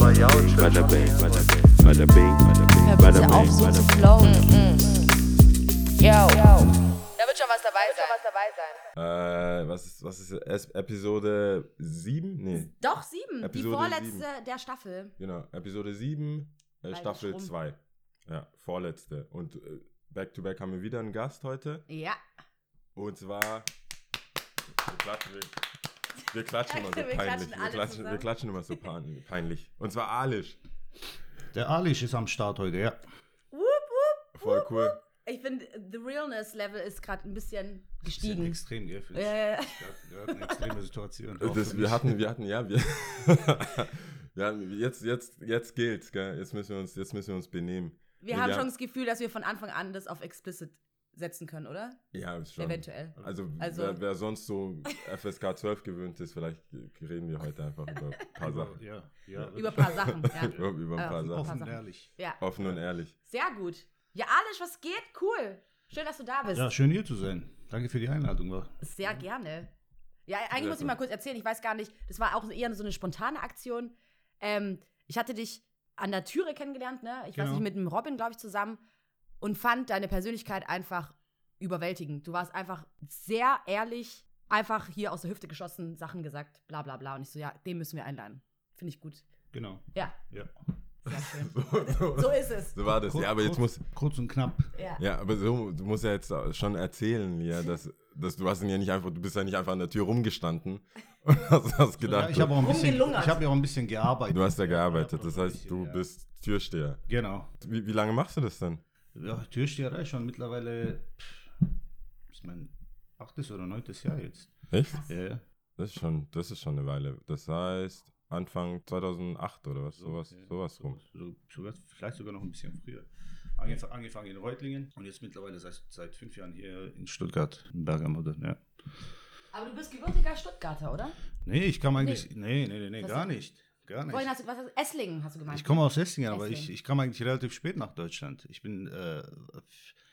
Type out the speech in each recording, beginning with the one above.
Bada bing, bada bing, bada bing, auf, bing, so zu bing. flowen. Yo. Da wird schon was dabei sein. Äh, was ist, was ist es? Episode 7? Nee, Doch, sieben. Episode die vorletzte sieben. der Staffel. genau. Episode 7, äh, Staffel ist rum. 2. Ja, vorletzte. Und äh, back to back haben wir wieder einen Gast heute. Ja. Und zwar. Klatschen, wir, wir klatschen immer so Wir peinlich. klatschen Wir klatschen, wir klatschen immer so pein- peinlich. Und zwar Alish. Der Alish ist am Start heute, ja. Wup, wup. Voll cool. Ich finde, the realness level ist gerade ein bisschen Bisschen gestiegen. extrem, gell? finde ich. Äh, Ja, ja, eine extreme Situation. Das, wir hatten, wir hatten, ja, wir. wir hatten, jetzt, jetzt, jetzt gilt's, gell? Jetzt müssen wir uns, jetzt müssen wir uns benehmen. wir Ja, haben ja. schon das Gefühl, dass wir von Anfang an das auf explicit setzen können, oder? Ja, ist schon. Eventuell. Also, Also- wer, wer sonst so FSK 12 gewöhnt ist, vielleicht reden wir heute einfach über ein paar Sachen. Ja, ja. Über ein paar Sachen, ja. Über, über ein Äh, paar Sachen. Offen Sachen. ehrlich. ja. Offen und ehrlich. Sehr gut. Ja, Alish, was geht? Cool. Schön, dass du da bist. Ja, schön hier zu sein. Danke für die Einladung. War. Sehr gerne. Ja, eigentlich muss ich mal kurz erzählen. Ich weiß gar nicht, das war auch eher so eine spontane Aktion. Ähm, ich hatte dich an der Türe kennengelernt, ne? Ich weiß Genau. nicht, mit dem Robin, glaube ich, zusammen und fand deine Persönlichkeit einfach überwältigend. Du warst einfach sehr ehrlich, einfach hier aus der Hüfte geschossen, Sachen gesagt, bla bla bla. Und ich so, ja, den müssen wir einladen. Finde ich gut. Genau. Ja, Ja. sehr schön. So, So ist es. so war das. Ja, aber jetzt muss. Kurz und knapp. Ja. Ja, aber so, du musst ja jetzt schon erzählen, ja, dass, dass du hast ihn ja nicht einfach, du bist ja nicht einfach an der Tür rumgestanden und hast, hast gedacht, Ja, ich habe auch ein bisschen, ich habe ja auch ein bisschen gearbeitet. du hast ja gearbeitet. Das heißt, du bist Türsteher. Genau. Wie, wie lange machst du das denn? Ja, Türsteherei schon mittlerweile. pff, ist mein achtes oder neuntes Jahr jetzt. Echt? Ja, ja. Das ist schon, das ist schon eine Weile. Das heißt Anfang 2008 oder was? Sowas, ja, sowas rum. So, sogar, vielleicht sogar noch ein bisschen früher. Angef angefangen in Reutlingen und jetzt mittlerweile seit, seit fünf Jahren hier in Stuttgart, in Bergamo. Ja. Aber du bist gebürtiger Stuttgarter, oder? Nee, ich kam eigentlich. Nee, nee, nee, nee, Was gar ist- nicht. Gar Vorhin nicht. hast du, was hast Esslingen hast du gemeint. Ich komme aus Esslingen, aber ich, Esslingen. ich kam eigentlich relativ spät nach Deutschland. Ich bin äh,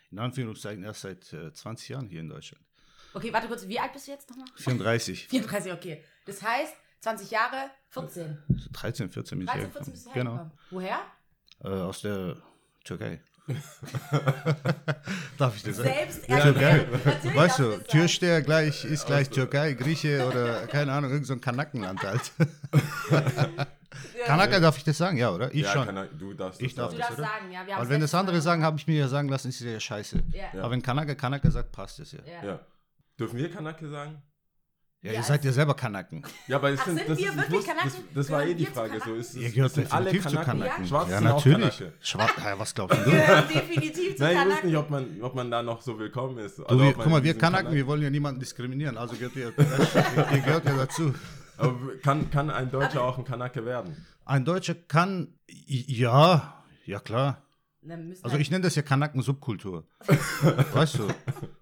in Anführungszeichen erst seit äh, 20 Jahren hier in Deutschland. Okay, warte kurz, wie alt bist du jetzt nochmal? 34. 34, okay. Das heißt, 20 Jahre, 14. So 13, 14 bin ich 13, 14 bist du Genau. Woher? Äh, aus der Türkei. Darf ich das sagen? Selbst Ja. Natürlich Weißt darfst du, das sagen. Türsteher gleich ist gleich Türkei, Grieche oder keine Ahnung, irgend so ein Kanackenland halt. Kanaka darf ich das sagen, ja, oder? Ich ja, schon. kann er, du darfst Ich das darf Du sagen. darfst oder? sagen, ja. Wir Weil wenn das andere sagen, habe ich mir ja sagen lassen, ist es ja scheiße. Ja. Aber wenn Kanaka Kanaka sagt, passt es ja. Ja. Ja. Dürfen wir Kanake sagen? Ja, Ja, ihr seid ja selber Kanaken. Ja, aber es Ach, sind, sind das wir ist, ich wirklich wusste- Kanaken? Das, das war eh die Frage. So, Kanaken? ist, Ihr gehört sind alle definitiv zu Kanaken. Kanaken. Schwarze Ja, sind auch natürlich. Kanake. Schwarz, ja, was glaubst du? Wir gehören definitiv zu Nein, ich wusste Kanaken. nicht, ob man, ob man da noch so willkommen ist. Du, Also, wir, guck mal, wir Kanaken, Kanak- wir wollen ja niemanden diskriminieren, also gehört ihr, ihr gehört ja dazu. Aber kann, kann ein Deutscher auch ein Kanake werden? Ein Deutscher kann, ja, ja klar. Also ich nenne das ja Kanaken-Subkultur. weißt du,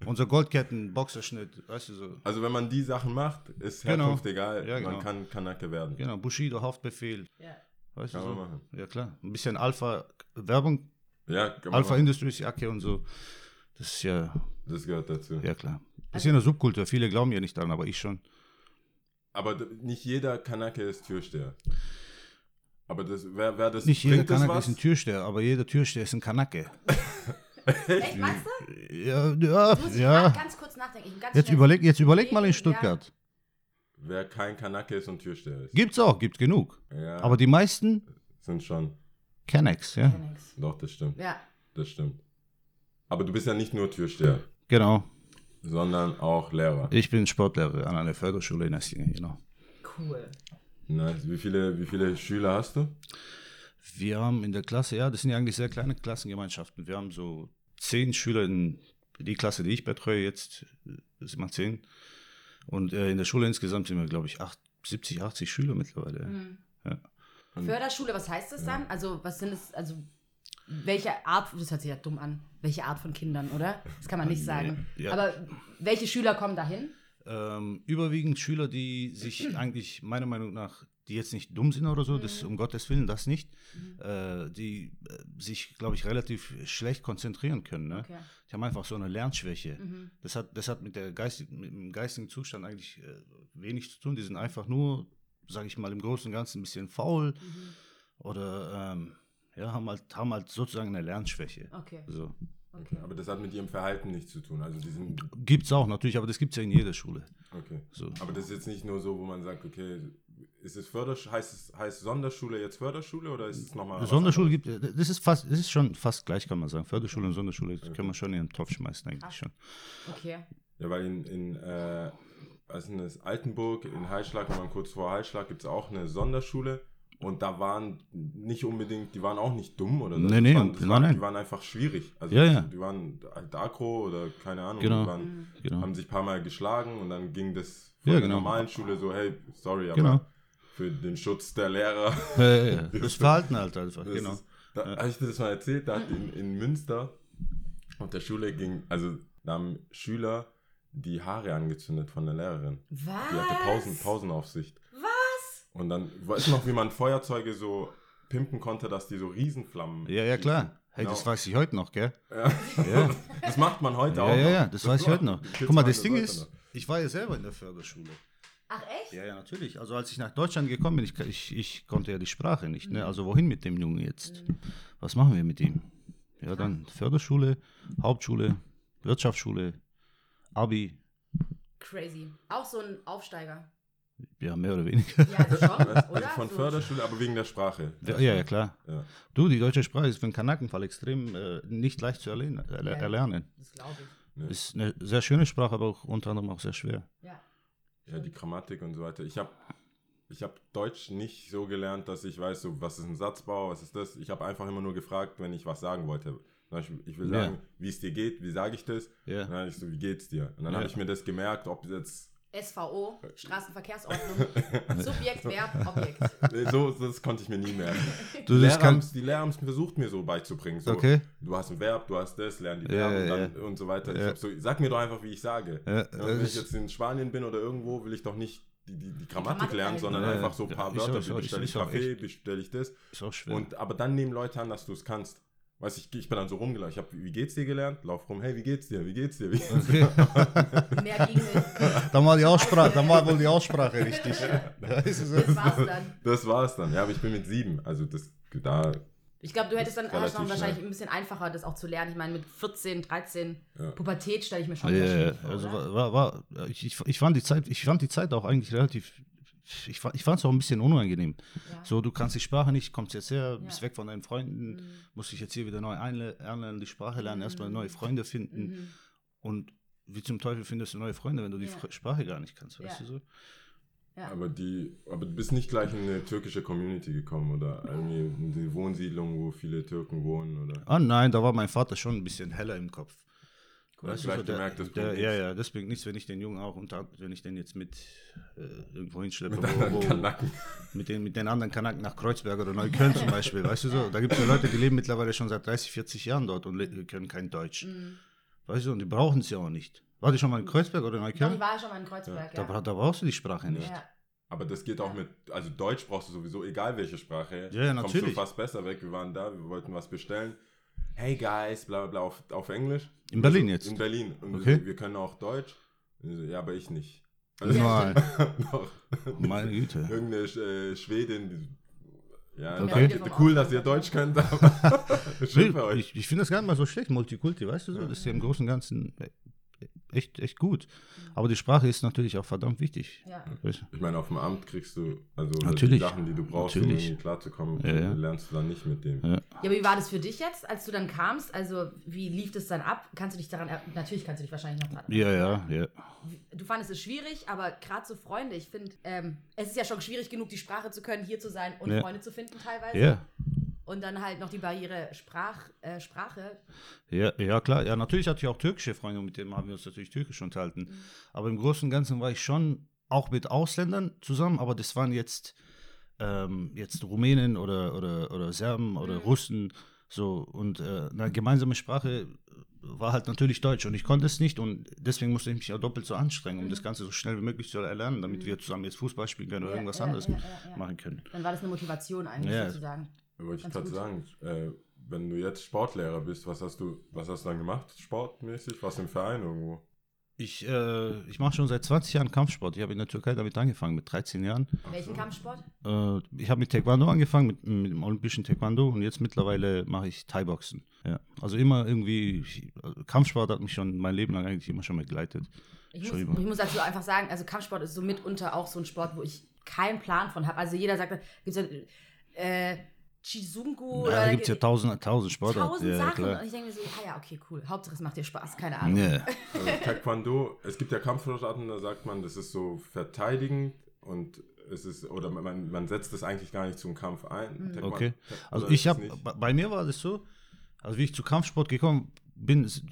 unser Goldketten, Boxerschnitt, weißt du so. Also wenn man die Sachen macht, ist Genau. Herkunft egal. Ja, genau. Man kann Kanake werden. Genau, Bushido, Haftbefehl, Ja. weißt du Kann so. man machen. Ja klar, ein bisschen Alpha-Werbung, Ja, kann man Alpha machen. Industries Jacke und so. Das ist ja, Das gehört dazu. ja klar. Das ist ja eine Subkultur, viele glauben ja nicht daran, aber ich schon. Aber nicht jeder Kanake ist Türsteher. Aber das, wer, wer das Nicht jeder Kanake ist ein Türsteher, aber jeder Türsteher ist ein Kanake. Echt, meinst du? Ja, ja, Muss ich ja. ganz kurz nachdenken. Ganz Jetzt überleg, jetzt überleg mal in Ja. Stuttgart. Wer kein Kanake ist und Türsteher ist. Gibt's auch, gibt genug. Ja, Aber die meisten sind schon. Kennex, ja. Kenn ich's. Doch, das stimmt. Ja. Das stimmt. Aber du bist ja nicht nur Türsteher, Genau. sondern auch Lehrer. Ich bin Sportlehrer an einer Förderschule in Esslingen, genau. Cool. Nice. Wie viele, wie viele Schüler hast du? Wir haben in der Klasse, ja, das sind ja eigentlich sehr kleine Klassengemeinschaften. Wir haben so zehn Schüler in die Klasse, die ich betreue, jetzt sind wir zehn. Und äh, in der Schule insgesamt sind wir, glaube ich, acht, 70, 80 Schüler mittlerweile. Mhm. Ja. Förderschule, was heißt das dann? Also, was sind es, also, welche Art, das hört sich ja dumm an, welche Art von Kindern, oder? Das kann man nicht sagen. Ja. Aber welche Schüler kommen dahin? Ähm, überwiegend Schüler, die sich eigentlich meiner Meinung nach, die jetzt nicht dumm sind oder so, das um Gottes Willen, das nicht, äh, die äh, sich, glaube ich, relativ schlecht konzentrieren können. Ne? Okay. Die haben einfach so eine Lernschwäche. Mhm. Das, hat, das hat mit, der Geist, mit dem geistigen Zustand eigentlich äh, wenig zu tun. Die sind einfach nur, sage ich mal, im Großen und Ganzen ein bisschen faul, oder ähm, ja, haben halt, haben halt sozusagen eine Lernschwäche. Okay, So. okay. Aber das hat mit ihrem Verhalten nichts zu tun. Also die sind. Gibt's auch natürlich, aber das gibt's ja in jeder Schule. Okay. So. Aber das ist jetzt nicht nur so, wo man sagt, okay, ist es Förderschule, heißt es heißt Sonderschule jetzt Förderschule oder ist es nochmal. Sonderschule gibt das ist fast, das ist schon fast gleich, kann man sagen. Förderschule und Sonderschule kann man schon in den Topf schmeißen, eigentlich schon. okay. Ja, weil in, in äh, was ist das? Altenburg, in Heilschlag, wenn man kurz vor Heilschlag, gibt es auch eine Sonderschule. Und da waren nicht unbedingt, die waren auch nicht dumm oder so. Nee, Das nee, waren, nein, waren, nein. Die waren einfach schwierig. Also Ja, ja. Die waren halt Agro oder keine Ahnung. Genau. Die waren, Genau. haben sich ein paar Mal geschlagen und dann ging das von Ja, der genau. normalen Schule so, hey, sorry, aber Genau. Für den Schutz der Lehrer. Ja, ja, ja. Das Verhalten halt einfach, Das genau. Ist, da habe ich dir das mal erzählt, da hat in, in Münster auf der Schule ging, also da haben Schüler die Haare angezündet von der Lehrerin. Was? Die hatte Pausen, Pausenaufsicht. Was? Und dann, weißt du noch, wie man Feuerzeuge so pimpen konnte, dass die so Riesenflammen. Ja, ja, klar. Hey, Genau. das weiß ich heute noch, gell? Ja. Ja. Das macht man heute auch. Ja, ja, ja, das weiß ich heute noch. Guck mal, das Ding ist, noch. ich war ja selber in der Förderschule. Ach echt? Ja, ja, natürlich. Also als ich nach Deutschland gekommen bin, ich, ich, ich konnte ja die Sprache nicht. Mhm. Ne? Also wohin mit dem Jungen jetzt? Was machen wir mit ihm? Ja, dann Förderschule, Hauptschule, Wirtschaftsschule, Abi, Crazy. Auch so ein Aufsteiger. ja, mehr oder weniger. Ja, also schon, Also von. Förderschule, aber wegen der Sprache. Ja, ja, ja, klar. Ja. Du, die deutsche Sprache ist für einen Kanakenfall extrem äh, nicht leicht zu erlernen. Erler Ja. Das glaube ich. Nee. Ist eine sehr schöne Sprache, aber auch unter anderem auch sehr schwer. Ja. Ja, die Grammatik und so weiter. Ich habe ich hab Deutsch nicht so gelernt, dass ich weiß, so, was ist ein Satzbau, was ist das. Ich habe einfach immer nur gefragt, wenn ich was sagen wollte. Ich will Ja. sagen, wie es dir geht, wie sage ich das? Ja. Dann habe ich so, wie geht's dir? Und dann Ja. habe ich mir das gemerkt, ob jetzt. SVO, Straßenverkehrsordnung, Subjekt, Verb, Objekt. So, das konnte ich mir nie merken. Du, haben's- die es versucht, mir so beizubringen. So, Okay. Du hast ein Verb, du hast das, lern die Ja, Verben ja, dann und so weiter. Ja. so, sag mir doch einfach, wie ich sage. Ja, Ja, wenn ich jetzt in Spanien bin oder irgendwo, will ich doch nicht die, die, die Grammatik Grammatik lernen, sondern Ja, einfach so ein ja, paar Wörter, bestelle ich Kaffee, bestelle ich das. ist auch schwer. Und, aber dann nehmen Leute an, dass du es kannst. Weißt ich, ich bin dann so rumgelaufen. Ich habe, wie geht's dir gelernt? Lauf rum, hey, wie geht's dir? Wie geht's dir? Wie geht's dir? Mehr ging nicht. dann war die Aussprache, dann war wohl die Aussprache richtig. Das war's dann. Das war's dann. Ja, aber ich bin mit sieben. Also das, da, Ich glaube, du hättest dann hast noch wahrscheinlich schnell. ein bisschen einfacher, das auch zu lernen. Ich meine, mit 14, 13, Ja. Pubertät stelle ich mir schon Ja, ja, vor, also war, war, war ich, ich fand die Zeit, ich fand die Zeit auch eigentlich relativ, ich, ich fand es auch ein bisschen unangenehm. Ja. So, du kannst die Sprache nicht, kommst jetzt her, bist Ja. weg von deinen Freunden, Mhm. musst dich jetzt hier wieder neu einlernen, die Sprache lernen, erstmal neue Freunde finden Mhm. und wie zum Teufel findest du neue Freunde, wenn du die Ja. Sprache gar nicht kannst, weißt Ja. du so? Ja. aber die, aber du bist nicht gleich in eine türkische Community gekommen oder irgendwie in die Wohnsiedlung, wo viele Türken wohnen oder. Ah nein, da war mein Vater schon ein bisschen heller im Kopf. Du hast der- gemerkt, das der, Ja, nichts. ja, das bringt nichts, wenn ich den Jungen auch unter, wenn ich den jetzt mit äh, irgendwo hinschleppe, Mit anderen wo, wo, Kanaken. mit, den, mit den anderen Kanaken nach Kreuzberg oder Neukölln zum Beispiel, weißt du so? Da gibt es ja Leute, die leben mittlerweile schon seit 30, 40 Jahren dort und können kein Deutsch. Mhm. Weißt du, und die brauchen es ja auch nicht. War die schon mal in Kreuzberg oder Doch, ich Neukölln? war ja schon mal in Kreuzberg, Da, ja. bra- da brauchst du die Sprache nicht. ja. Aber das geht auch mit, also Deutsch brauchst du sowieso, egal welche Sprache. Ja, ja, Kommst natürlich. du fast besser weg. Wir waren da, wir wollten was bestellen. Hey guys, bla bla bla, auf, auf Englisch. In Berlin jetzt? In Berlin. Und wir Okay. so, wir können auch Deutsch. Wir ja, aber ich nicht. Nein, noch meine Güte. irgendeine äh, Schwedin. Ja, Okay. danke, cool, dass ihr Deutsch könnt, aber schön für euch. Ich, ich finde das gar nicht mal so schlecht, Multikulti, weißt du so? Das ist ja im Großen und Ganzen echt, echt gut. Aber die Sprache ist natürlich auch verdammt wichtig. Ja. Ich meine, auf dem Amt kriegst du, also Natürlich. die Sachen, die du brauchst, um Natürlich. irgendwie klarzukommen, Ja, ja. lernst du dann nicht mit dem. Ja. Ja, aber wie war das für dich jetzt, als du dann kamst? Also, wie lief das dann ab? Kannst du dich daran, natürlich kannst du dich wahrscheinlich noch dran Ja, ja, ja. Du fandest es schwierig, aber gerade so Freunde, ich finde, ähm, es ist ja schon schwierig genug, die Sprache zu können, hier zu sein und Ja. Freunde zu finden teilweise. Ja, Und dann halt noch die Barriere Sprach, äh, Sprache. ja, ja, klar. Ja, natürlich hatte ich auch türkische Freunde, mit denen haben wir uns natürlich türkisch unterhalten. Aber im Großen und Ganzen war ich schon auch mit Ausländern zusammen, aber das waren jetzt, ähm, jetzt Rumänen oder, oder, oder Serben oder Russen. So, und äh, eine gemeinsame Sprache war halt natürlich Deutsch und ich konnte es nicht und deswegen musste ich mich auch doppelt so anstrengen, um das Ganze so schnell wie möglich zu erlernen, damit wir zusammen jetzt Fußball spielen können oder Ja, irgendwas ja, anderes ja, ja, ja. machen können. Dann war das eine Motivation eigentlich Ja. sozusagen. Wollte ich gerade sagen, äh, wenn du jetzt Sportlehrer bist, was hast du, was hast du dann gemacht, sportmäßig? Was im Verein irgendwo? Ich, äh, ich mache schon seit 20 Jahren Kampfsport. Ich habe in der Türkei damit angefangen, mit 13 Jahren. Welchen Kampfsport? Äh, ich habe mit Taekwondo angefangen, mit, mit dem olympischen Taekwondo und jetzt mittlerweile mache ich Thai-Boxen. Ja. Also immer irgendwie, ich- also Kampfsport hat mich schon mein Leben lang eigentlich immer schon begleitet. Ich muss, ich muss dazu einfach sagen, also Kampfsport ist so mitunter auch so ein Sport, wo ich keinen Plan von habe. Also jeder sagt, gibt es äh, Chizungu Ja, da gibt es ja tausend, tausend Sportarten. tausend ja, Sachen. klar. Und ich denke mir so, ah ja, okay, cool. Hauptsache es macht dir Spaß, keine Ahnung. Ja. Also Taekwondo, es gibt ja Kampfsportarten, da sagt man, das ist so verteidigend und es ist, oder man, man setzt das eigentlich gar nicht zum Kampf ein. Taekwondo- Okay. Also ich habe, bei- mir war das so, also wie ich zu Kampfsport gekommen bin, das,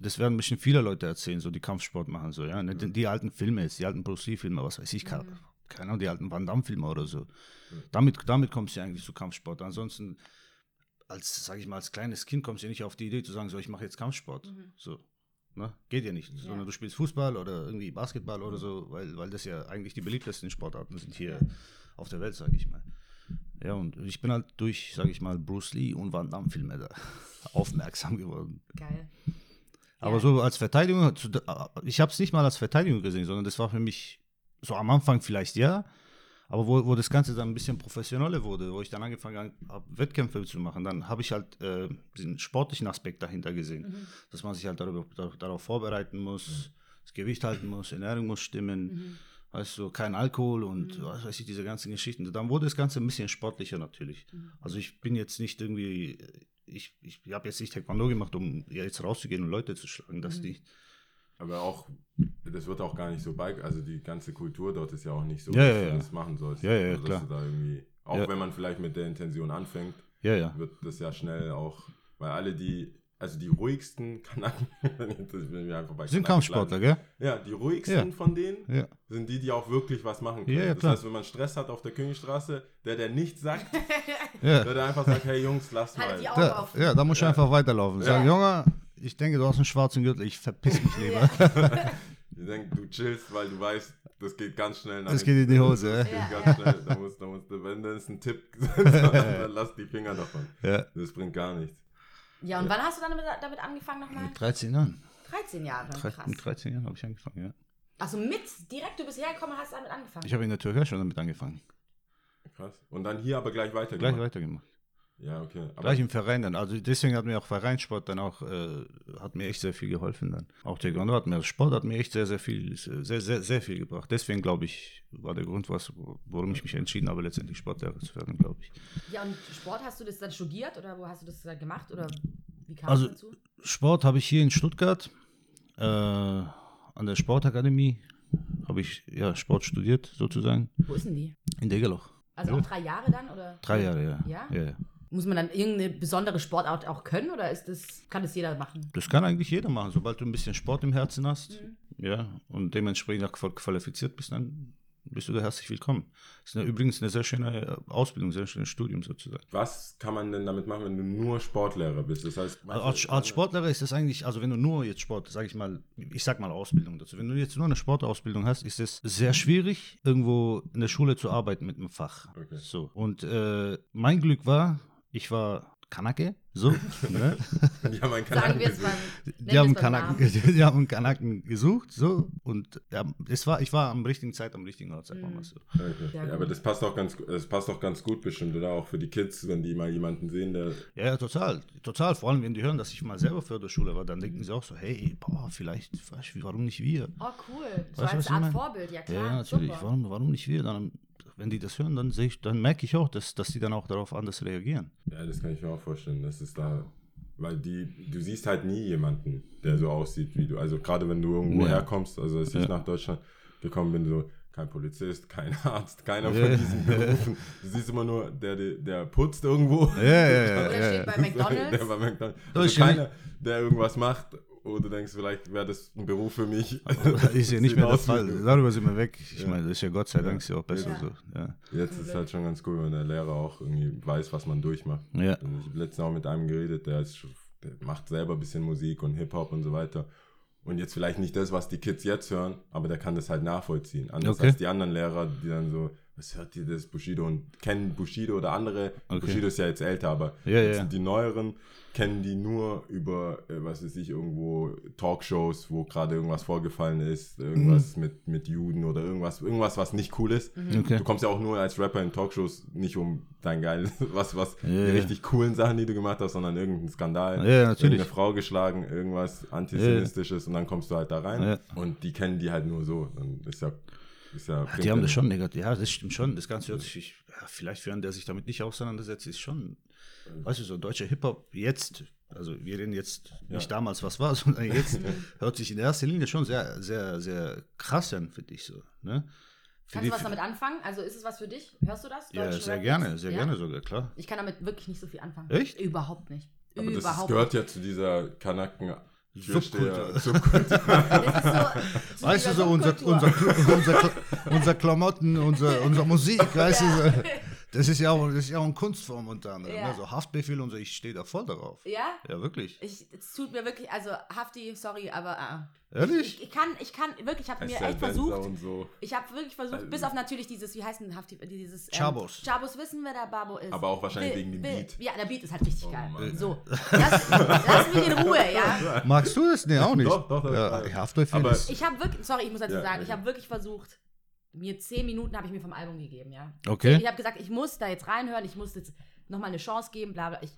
das, werden bestimmt viele Leute erzählen, so die Kampfsport machen, so, ja. Die, die alten Filme jetzt, die alten Bruce Lee-Filme, was weiß ich, keine, keine Ahnung, die alten Van Damme-Filme oder so. Damit, damit kommst du ja eigentlich zu Kampfsport. Ansonsten, als, sag ich mal, als kleines Kind kommst du ja nicht auf die Idee zu sagen, so, ich mache jetzt Kampfsport. So. Ne? Geht ja nicht. Sondern du spielst Fußball oder irgendwie Basketball oder so, weil, weil das ja eigentlich die beliebtesten Sportarten sind hier auf der Welt, sage ich mal. Ja, und ich bin halt durch, sage ich mal, Bruce Lee und Van Damme-Filme da aufmerksam geworden. Geil. Aber Ja. so als Verteidigung, zu- ich habe es nicht mal als Verteidigung gesehen, sondern das war für mich so am Anfang vielleicht ja, aber wo, wo das Ganze dann ein bisschen professioneller wurde, wo ich dann angefangen habe, Wettkämpfe zu machen, dann habe ich halt äh, diesen sportlichen Aspekt dahinter gesehen, dass man sich halt darüber, dar- darauf vorbereiten muss, das Gewicht halten muss, Ernährung muss stimmen, weißt du, kein Alkohol und was weiß ich, diese ganzen Geschichten. Dann wurde das Ganze ein bisschen sportlicher natürlich. Also ich bin jetzt nicht irgendwie, ich, ich habe jetzt nicht Taekwondo gemacht, um jetzt rauszugehen und Leute zu schlagen, das nicht. Aber auch, das wird auch gar nicht so bei, also die ganze Kultur dort ist ja auch nicht so, Ja, dass ja, du ja. das machen sollst. Ja, ja, also, klar. Dass du da irgendwie, auch Ja. wenn man vielleicht mit der Intention anfängt, Ja, ja. wird das ja schnell auch, weil alle die, also die ruhigsten Kanaken, jetzt bin ich einfach bei Sind Kampfsportler, gell? Ja, die ruhigsten Ja. von denen Ja. sind die, die auch wirklich was machen können. Ja, ja, das klar. heißt, wenn man Stress hat auf der Königstraße, der, der nichts sagt, Ja. der, der einfach sagt, hey Jungs, lasst Haltet mal. die Augen Da, offen. ja, da musst du einfach weiterlaufen. Sagen, Junge, ich denke, du hast einen schwarzen Gürtel, ich verpiss mich lieber. Ich denke, du chillst, weil du weißt, das geht ganz schnell nach Das geht in die Hose, Das äh. geht ganz schnell. Da musst, da musst, du- wenn das ein Tipp dann, dann lass die Finger davon. Ja. Das bringt gar nichts. Ja, und wann hast du dann damit, damit angefangen nochmal? Mit 13 Jahren. 13 Jahre. Drei- Krass. Mit 13 Jahren habe ich angefangen, ja. Achso, mit, direkt, du bist hergekommen und hast damit angefangen. Ich habe in der Türkei schon damit angefangen. Krass. Und dann hier aber gleich weiter. Gleich weitergemacht. Ja, okay. Aber Gleich im Verein dann. Also deswegen hat mir auch Vereinssport dann auch, äh, hat mir echt sehr viel geholfen dann. Auch Taekwondo hat mir, Sport hat mir echt sehr, sehr viel, sehr, sehr, sehr viel gebracht. Deswegen glaube ich, war der Grund, was, warum ich mich entschieden habe, letztendlich Sportlehrer zu werden, glaube ich. Ja, und Sport hast du das dann studiert oder wo hast du das dann gemacht oder wie kam Also- es dazu? Sport habe ich hier in Stuttgart äh, an der Sportakademie habe ich ja Sport studiert sozusagen Wo ist denn die? in Degerloch. Also auch drei Jahre dann oder? Drei Jahre, ja. Ja? ja. ja. Muss man dann irgendeine besondere Sportart auch können oder ist das, kann das jeder machen? Das kann eigentlich jeder machen, sobald du ein bisschen Sport im Herzen hast, Mhm. ja, und dementsprechend auch qual- qualifiziert bist, dann bist du da herzlich willkommen. Das ist eine, übrigens eine sehr schöne äh, Ausbildung, sehr schönes Studium sozusagen. was kann man denn damit machen, wenn du nur Sportlehrer bist? Das heißt, Also Als, als Sportlehrer ist das eigentlich, also wenn du nur jetzt Sport, sag ich mal, ich sag mal Ausbildung dazu, wenn du jetzt nur eine Sportausbildung hast, ist es sehr schwierig, irgendwo in der Schule zu arbeiten mit einem Fach. Okay. So. Und äh, mein Glück war, ich war Kanake, so. ne? Die haben einen es gesehen. mal. Die haben, Kanaken, die haben einen Kanaken gesucht, so. Und ja, es war, ich war am richtigen Zeit, am richtigen Ort, sagen wir mal so. Okay. Ja, aber das passt auch ganz, das passt auch ganz gut bestimmt, oder auch für die Kids, wenn die mal jemanden sehen, der Ja, ja, total. Total. Vor allem, wenn die hören, dass ich mal selber Förderschule war, dann denken sie auch so, hey, boah, vielleicht, warum nicht wir? Oh, cool. So Weißt als Art? Vorbild, ja klar. Ja, ja, natürlich. Super. Warum, warum nicht wir? Dann, wenn die das hören, dann, sehe ich, dann merke ich auch, dass, dass die dann auch darauf anders reagieren. Ja, das kann ich mir auch vorstellen. Das ist da, weil die, du siehst halt nie jemanden, der so aussieht wie du. Also gerade wenn du irgendwo Ja. herkommst, also als ich Ja. nach Deutschland gekommen bin, so kein Polizist, kein Arzt, keiner Ja. von diesen Berufen. Du siehst immer nur, der, der, der putzt irgendwo. Ja, ja, ja. Oder steht bei McDonalds. Der bei McDonald's. Also keiner, der irgendwas macht, wo du denkst, vielleicht wäre das ein Beruf für mich. ist ja nicht mehr der Fall. Darüber sind wir weg. Ich Ja. meine, das ist ja Gott sei Dank ja auch besser Ja. so. Jetzt ist halt schon ganz cool, wenn der Lehrer auch irgendwie weiß, was man durchmacht. Ja. Also ich habe letztens auch mit einem geredet, der, ist, der macht selber ein bisschen Musik und Hip-Hop und so weiter. Und jetzt vielleicht nicht das, was die Kids jetzt hören, aber der kann das halt nachvollziehen. Anders Okay. als die anderen Lehrer, die dann so, was hört ihr das, Bushido und kennen Bushido oder andere. Okay. Bushido ist ja jetzt älter, aber Ja, jetzt ja. die neueren kennen die nur über, äh, was weiß ich, irgendwo Talkshows, wo gerade irgendwas vorgefallen ist, irgendwas Mhm. mit, mit Juden oder irgendwas, irgendwas, was nicht cool ist. Okay. Du kommst ja auch nur als Rapper in Talkshows nicht um dein geiles, was, was, Ja, die ja. richtig coolen Sachen, die du gemacht hast, sondern irgendeinen Skandal. Ja, natürlich. Irgendeine Frau geschlagen, irgendwas Antisemitisches und dann kommst du halt da rein. Ja. Und die kennen die halt nur so. Dann ist ja, ist ja. Die haben das schon negativ. Ja, das stimmt schon. Das Ganze hört sich, ja, vielleicht für einen, der sich damit nicht auseinandersetzt, ist schon, weißt du, so deutscher Hip-Hop jetzt, also wir reden jetzt nicht damals, was war, sondern jetzt hört sich in erster Linie schon sehr, sehr, sehr krass an, finde ich so. Ne? Kannst du was damit anfangen? Also ist es was für dich? Hörst du das? Ja, sehr Rap gerne, sehr Ja? gerne sogar, klar. Ich kann damit wirklich nicht so viel anfangen. Echt? Überhaupt nicht. Aber das Überhaupt gehört nicht. ja zu dieser Kanaken. Subkultur. Subkultur. So, Weißt du, so unser, unser, unser, unser Klamotten, unser, unsere Musik, weißt du, so, das ist ja auch, das ist ja auch eine Kunstform unter anderem. Ja. Ne? So Haftbefehl und so, ich stehe da voll darauf. Ja? Ja, wirklich. Ich, es tut mir wirklich, also Hafti, sorry, aber ah. Ehrlich? Ich, ich kann, ich kann wirklich, ich habe mir echt versucht, Und so. ich habe wirklich versucht, Also- bis auf natürlich dieses, wie heißt denn Hafti, dieses ähm, Chabos. Chabos wissen, wer der Babo ist. Aber auch wahrscheinlich Will- wegen dem will- Beat. Ja, der Beat ist halt richtig Oh geil. Mann. So, lass, lass mich in Ruhe, ja. Magst du das? Nee, auch nicht. Doch, doch, doch, Ja. Haftbefehl Aber- ist. Ich habe wirklich, sorry, ich muss dazu Ja, sagen, ja, ich habe wirklich versucht, mir zehn Minuten habe ich mir vom Album gegeben, ja. Okay. Ich habe gesagt, ich muss da jetzt reinhören, ich muss jetzt nochmal eine Chance geben, bla bla. Ich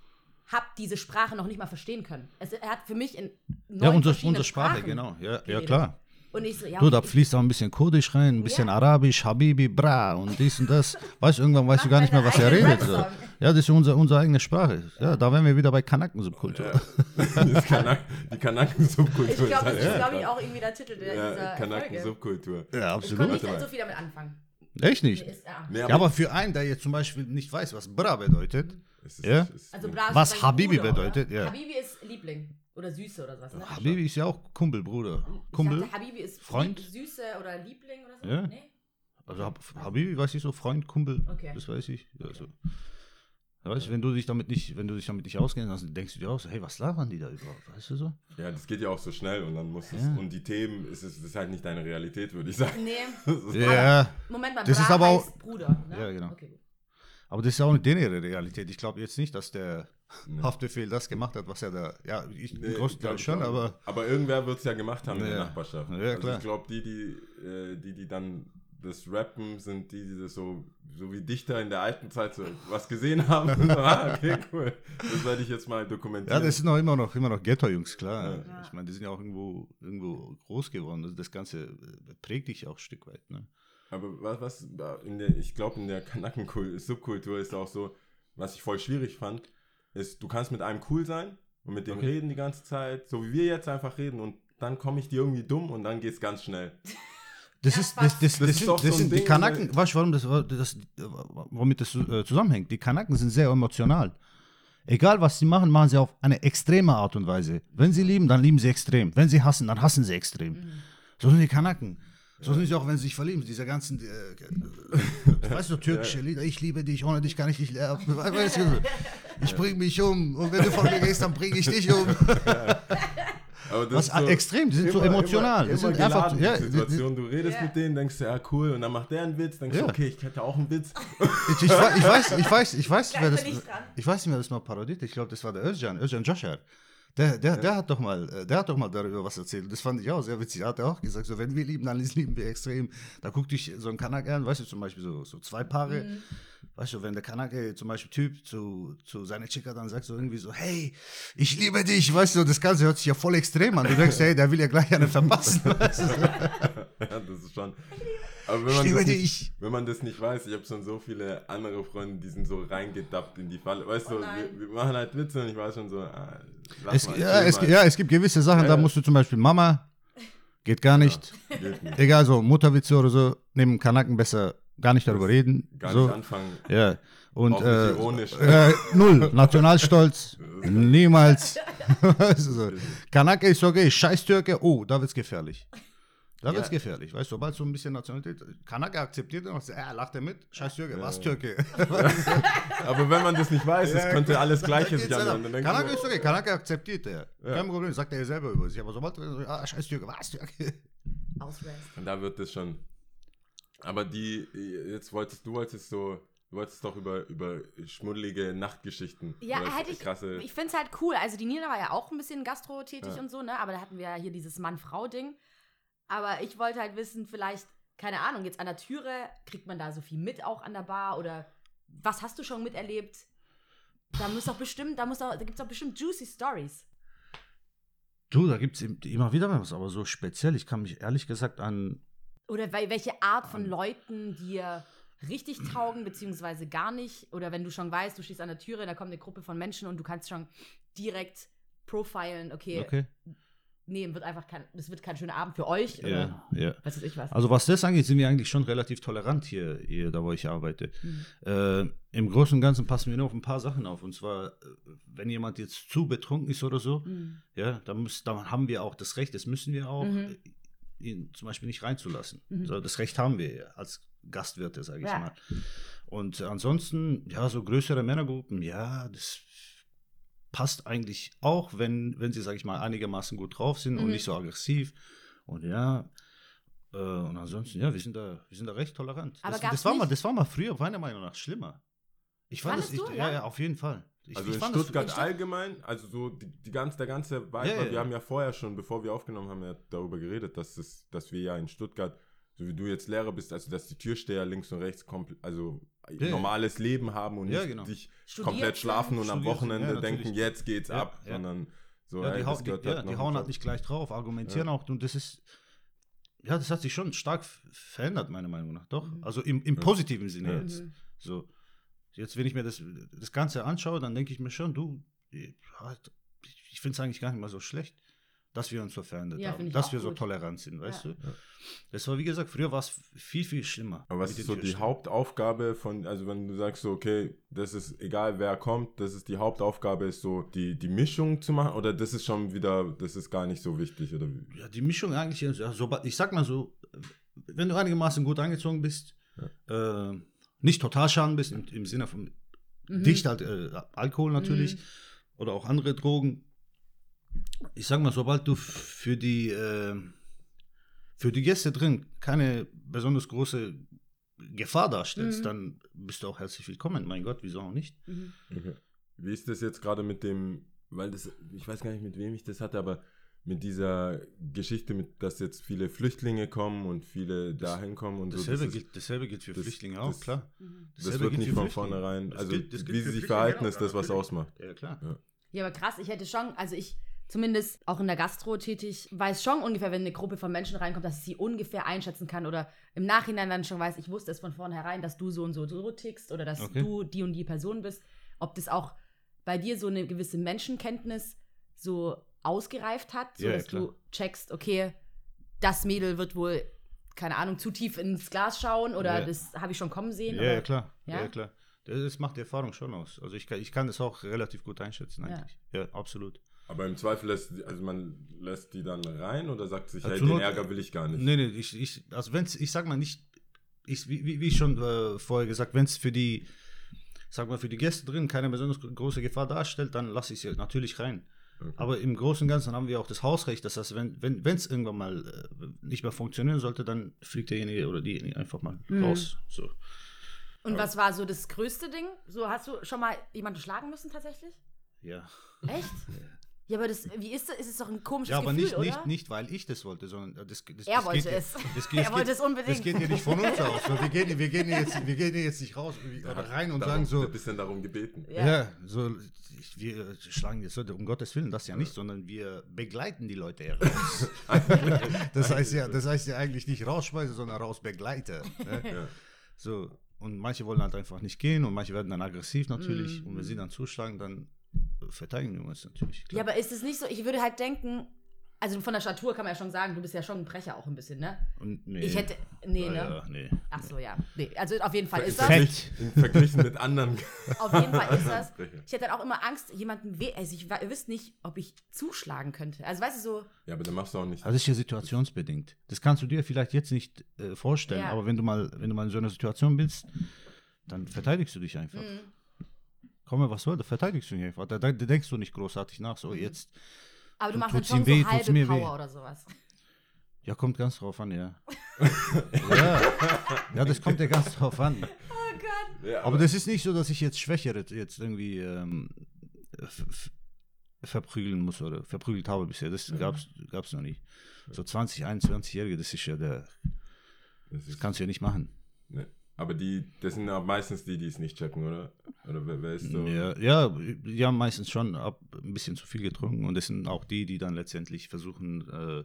habe diese Sprache noch nicht mal verstehen können. Es, er hat für mich in neun Ja, unsere, unsere Sprache, Sprachen genau. Ja, ja klar. Und ich so, ja, Du, da fließt auch ein bisschen Kurdisch rein, ein bisschen Ja. Arabisch, Habibi, Bra und dies und das. Weißt du, irgendwann weißt du gar nicht mehr, was er redet. So. Ja, das ist unsere, unsere eigene Sprache. Ja, da wären wir wieder bei Kanaken-Subkultur. Kanak die Kanaken-Subkultur. Ich glaube, das ist, glaube ich, krass. auch irgendwie der Titel der, Ja, dieser. Kanaken-Subkultur. Ja, Ich konnte absolut. nicht Warte mal. so viel damit anfangen. Echt nicht? Nee, ist, ja. Nee, Ja, aber für einen, der jetzt zum Beispiel nicht weiß, was Bra bedeutet, Ja? Also Bra Was Habibi Bruder, bedeutet, ja. Habibi ist Liebling oder Süße oder sowas. Ne? Habibi ist ja auch Kumpel, Bruder. Kumpel? dachte, Habibi ist Freund? Lieb- Süße oder Liebling oder so. Ja. Nee? Also Hab- Habibi weiß ich so, Freund, Kumpel, Okay. das weiß ich. Also, weißt du, wenn du dich damit nicht, wenn du dich damit nicht auskennst, dann denkst du dir auch so, hey, was labern die da überhaupt, weißt du so? ja, das geht ja auch so schnell und dann muss es, Ja. und die Themen, ist es das ist halt nicht deine Realität, würde ich sagen. Nee. Das ist- Ja, Moment mal, Das Bra ist aber auch- heißt Bruder. Ne? Ja, genau. Okay, aber das ist ja auch nicht deren Realität. Ich glaube jetzt nicht, dass der Nee. Haftbefehl das gemacht hat, was er da, ja, ich Nee, glaub ich schon, aber aber irgendwer wird es ja gemacht haben in Ja. der Nachbarschaft. Ja, also klar. ich glaube, die, die, äh, die, die dann das Rappen, sind die, die das so, so wie Dichter in der alten Zeit so was gesehen haben. Ah, okay, cool. Das werde ich jetzt mal ja, dokumentieren. das sind auch immer noch, immer noch Ghetto-Jungs, klar. Ja. Ich meine, die sind ja auch irgendwo, irgendwo groß geworden. Also das Ganze äh, prägt dich auch ein Stück weit, ne? Aber was, was in der, ich glaube, in der Kanaken-Subkultur ist auch so, was ich voll schwierig fand, ist, du kannst mit einem cool sein und mit dem Okay. reden die ganze Zeit, so wie wir jetzt einfach reden und dann komme ich dir irgendwie dumm und dann geht's ganz schnell. Das Ja, ist, das, das, das, Das ist sind, das so sind die Ding, Kanaken, weißt du, warum das, das, womit das äh, zusammenhängt? Die Kanaken sind sehr emotional. Egal was sie machen, machen sie auf eine extreme Art und Weise. Wenn sie lieben, dann lieben sie extrem. Wenn sie hassen, dann hassen sie extrem. So sind die Kanaken. So sind sie auch, wenn sie sich verlieben. Diese ganzen, äh, weißt du, türkische Lieder. Ich liebe dich, ohne dich kann ich nicht leben. Weißt du, ich bring mich um und wenn du von mir gehst, dann bring ich dich um. Aber das Was ist so extrem, die sind so emotional. Immer, Das immer sind einfach- ja, die die- Situation. Du redest Ja. mit denen, denkst du, ja cool, und dann macht der einen Witz, denkst Ja. du, okay, ich hätte auch einen Witz. Ich, ich, ich weiß, ich weiß, ich weiß, Gleich wer das, ich ich weiß nicht, wer das mal parodiert. Ich glaube, das war der Özcan, Özcan Joshar. Der, der, der hat doch mal, äh, der hat doch mal darüber was erzählt. Das fand ich auch sehr witzig. Er hat auch gesagt, so wenn wir lieben, dann lieben wir extrem. Da guckt dich so ein Kanak an, weißt du, zum Beispiel so, so zwei Paare. Mhm. Weißt du, wenn der Kanake zum Beispiel Typ zu, zu seiner Chica dann sagt so irgendwie so, hey, ich liebe dich, weißt du, das Ganze hört sich ja voll extrem an. Du denkst, hey, der will ja gleich eine verpassen. Weißt du? ja, das ist schon. Aber wenn Ich man, liebe das nicht, dich. wenn man das nicht weiß, ich habe schon so viele andere Freunde, die sind so reingedappt in die Falle. Weißt Oh du, wir, wir machen halt Witze und ich weiß schon so, ah, lass Es, mal, ja, es, mal. ja, es gibt gewisse Sachen, Ja, da ja. musst du zum Beispiel Mama, geht gar nicht. Geht nicht. Egal, so Mutterwitze oder so, neben Kanaken besser gar nicht darüber reden. Gar so. nicht anfangen. Ja. Und äh, ironisch. äh, null, Nationalstolz, niemals. Weißt du so. Kanake ist okay, scheiß Türke, oh, da wird's gefährlich. Da wird's Ja. gefährlich, weißt du, sobald so ein bisschen Nationalität, Kanake akzeptiert er noch, ja, lacht er mit, scheiß Türke, Ja. was Türke? Aber wenn man das nicht weiß, es könnte alles Gleiche sich anhören. Kanake ist okay, Kanake akzeptiert er. Ja. Kein Problem, sagt er selber über sich, aber sobald er so, ah, scheiß Türke, was Türke? Ausrest. Und da wird das schon. Aber die, jetzt wolltest du wolltest so, du wolltest doch über, über schmuddelige Nachtgeschichten. Ja, oder hätte ich. Krasse, Ich finde es halt cool. Also die Nina war ja auch ein bisschen Gastro tätig Ja. und so, ne? Aber da hatten wir ja hier dieses Mann-Frau-Ding. Aber ich wollte halt wissen, vielleicht, keine Ahnung, jetzt an der Türe, kriegt man da so viel mit auch an der Bar oder was hast du schon miterlebt? Da muss doch bestimmt, da muss doch, da gibt es doch bestimmt juicy Stories. Du, da gibt es immer wieder was, aber so speziell. Ich kann mich ehrlich gesagt an. Oder wel- welche Art von Ähm. Leuten dir richtig taugen, beziehungsweise gar nicht. Oder wenn du schon weißt, du stehst an der Türe, da kommt eine Gruppe von Menschen und du kannst schon direkt profilen, okay, Okay. nee, wird einfach kein, das wird kein schöner Abend für euch. Oder Ja, ja. was weiß ich was. Also was das angeht, sind wir eigentlich schon relativ tolerant hier, hier da wo ich arbeite. Mhm. Äh, Im Großen und Ganzen passen wir nur auf ein paar Sachen auf. Und zwar, äh, wenn jemand jetzt zu betrunken ist oder so, Mhm. ja, dann, muss, dann haben wir auch das Recht, das müssen wir auch, Mhm. Ihn zum Beispiel nicht reinzulassen. Mhm. So, das Recht haben wir ja als Gastwirte, sage ich Ja. mal. Und ansonsten, ja, so größere Männergruppen, ja, das passt eigentlich auch, wenn, wenn sie, sage ich mal, einigermaßen gut drauf sind und Mhm. nicht so aggressiv. Und ja, äh, und ansonsten, ja, wir sind da, wir sind da recht tolerant. Aber das, das, war mal, das war mal früher meiner Meinung nach schlimmer. Ich fand ja, Ja? ja, auf jeden Fall. Ich, also ich in fand das- Stuttgart in Stutt- allgemein, also so die, die ganz, der ganze Vibe, ja. wir haben ja vorher schon, bevor wir aufgenommen haben, ja darüber geredet, dass, es, dass wir ja in Stuttgart, so wie du jetzt Lehrer bist, also dass die Türsteher links und rechts komplett, also ja. normales Leben haben und Ja, nicht genau. dich Studiert komplett schlafen und am Studiert Wochenende ja, denken, jetzt geht's Ja, ab, ja. sondern so, Ja, ey, die, das hau, die, gehört ja, halt die hauen halt nicht gleich drauf, argumentieren Ja. auch. Und das ist, ja, das hat sich schon stark verändert, meiner Meinung nach. Doch. Mhm. Also im, im Ja. positiven Sinne Ja. jetzt. Mhm. So. Jetzt, wenn ich mir das, das Ganze anschaue, dann denke ich mir schon, du, ja, ich finde es eigentlich gar nicht mal so schlecht, dass wir uns so verändert Ja, haben, dass wir so gut. tolerant sind, weißt Ja. du? Das war, wie gesagt, früher war es viel, viel schlimmer. Aber was ist so die. Hauptaufgabe von, also wenn du sagst so, okay, das ist egal wer kommt, das ist die Hauptaufgabe, ist so die, die Mischung zu machen oder das ist schon wieder, das ist gar nicht so wichtig oder wie? Ja, die Mischung eigentlich, ja, so, ich sag mal so, wenn du einigermaßen gut angezogen bist, äh, nicht total schaden bist, im, im Sinne von Mhm. dicht halt äh, Alkohol natürlich Mhm. oder auch andere Drogen. Ich sag mal, sobald du für die, äh, für die Gäste drin keine besonders große Gefahr darstellst, Mhm. dann bist du auch herzlich willkommen. Mein Gott, wieso auch nicht? Mhm. Okay. Wie ist das jetzt gerade mit dem, weil das, ich weiß gar nicht, mit wem ich das hatte, aber mit dieser Geschichte, mit, dass jetzt viele Flüchtlinge kommen und viele dahin kommen und so. Dasselbe, das ist- gilt, dasselbe gilt für das- Flüchtlinge auch, das- klar. Mhm. Das wird nicht von vornherein, Das also gilt- das gilt wie sie sich verhalten, auch, ist das, was ausmacht. Ja, klar. Ja. Ja, aber krass, ich hätte schon, also ich zumindest auch in der Gastro tätig, weiß schon ungefähr, wenn eine Gruppe von Menschen reinkommt, dass ich sie ungefähr einschätzen kann oder im Nachhinein dann schon weiß, ich wusste es von vornherein, dass du so und so, so tickst oder dass Okay. du die und die Person bist. Ob das auch bei dir so eine gewisse Menschenkenntnis so ausgereift hat, so Ja, ja, du checkst, okay, das Mädel wird wohl, keine Ahnung, zu tief ins Glas schauen oder Ja. das habe ich schon kommen sehen. Ja, oder? ja, klar. Ja? Klar. Das, das macht die Erfahrung schon aus. Also ich kann, ich kann das auch relativ gut einschätzen Ja. eigentlich. Ja, absolut. Aber im Zweifel lässt, die- also man lässt die dann rein oder sagt sich, Ja, hey, den Not- Ärger will ich gar nicht. Nee, nee, ich, ich, also wenn's, ich sag mal nicht, ich, wie, wie- wie schon äh, vorher gesagt, wenn es für die, sag mal, für die Gäste drin keine besonders große Gefahr darstellt, dann lasse ich sie natürlich rein. Okay. Aber im Großen und Ganzen haben wir auch das Hausrecht, das heißt, wenn es wenn, wenn's irgendwann mal äh, nicht mehr funktionieren sollte, dann fliegt derjenige oder diejenige einfach mal Mhm. raus. So. Und was war so das größte Ding? So hast du schon mal jemanden schlagen müssen tatsächlich? Ja. Echt? Ja, aber das, wie ist das? Ist es doch ein komisches Ja, aber Gefühl, nicht, oder? nicht, nicht, weil ich das wollte, sondern das, das, Er das wollte geht, ja- es. Das geht, Er das wollte geht, es unbedingt. Das geht ja nicht von uns aus. Wir gehen, wir gehen, jetzt, wir gehen jetzt nicht raus oder rein und darum, sagen so, Ein bisschen darum gebeten. Ja. ja, so, ich, wir schlagen jetzt Leute, um Gottes Willen, das ja nicht, sondern wir begleiten die Leute ja raus. das, heißt ja, das heißt ja eigentlich nicht rausschmeißen, sondern rausbegleite. Ne? Ja. So, und manche wollen halt einfach nicht gehen und manche werden dann aggressiv natürlich. Mhm. Und wenn sie dann zuschlagen, dann verteidigen wir uns natürlich. Ja, Klar. aber ist es nicht so, ich würde halt denken, also von der Statur kann man ja schon sagen, du bist ja schon ein Brecher auch ein bisschen, ne? und, nee. Ich hätte, nee, ja, ne? ja, nee. Ach so, ja. Nee, also auf jeden Fall ist das. Verglich- Verglichen mit anderen. Auf jeden Fall ist das. Ich hätte dann auch immer Angst, jemanden weh, also ich ihr wisst nicht, ob ich zuschlagen könnte. Also weißt du so, Ja, aber dann machst du auch nicht. Also das ist ja situationsbedingt. Das kannst du dir vielleicht jetzt nicht äh, vorstellen, Ja. aber wenn du mal, wenn du mal in so einer Situation bist, dann verteidigst du dich einfach. mhm. Komme, was soll, da verteidigst du dich einfach. Da, da, da denkst du nicht großartag nach, so Mhm. jetzt. aber du Tut- machst dann tut's schon so weh, tut's halbe mir Power weh? oder sowas. Ja, kommt ganz drauf an, ja. ja. ja, das kommt ja ganz drauf an. Oh Gott. Ja, Aber das ist nicht so, dass ich jetzt Schwächere jetzt irgendwie ähm, verprügeln muss oder verprügelt habe bisher. Das gab's gab's noch nicht. So 20, 21-Jährige, das ist ja der, das das kannst du ja nicht machen. ne. Aber die, das sind auch meistens die, die es nicht checken, oder? Oder wer, wer ist so? Ja, ja, die haben meistens schon ab, ein bisschen zu viel getrunken und das sind auch die, die dann letztendlich versuchen, äh,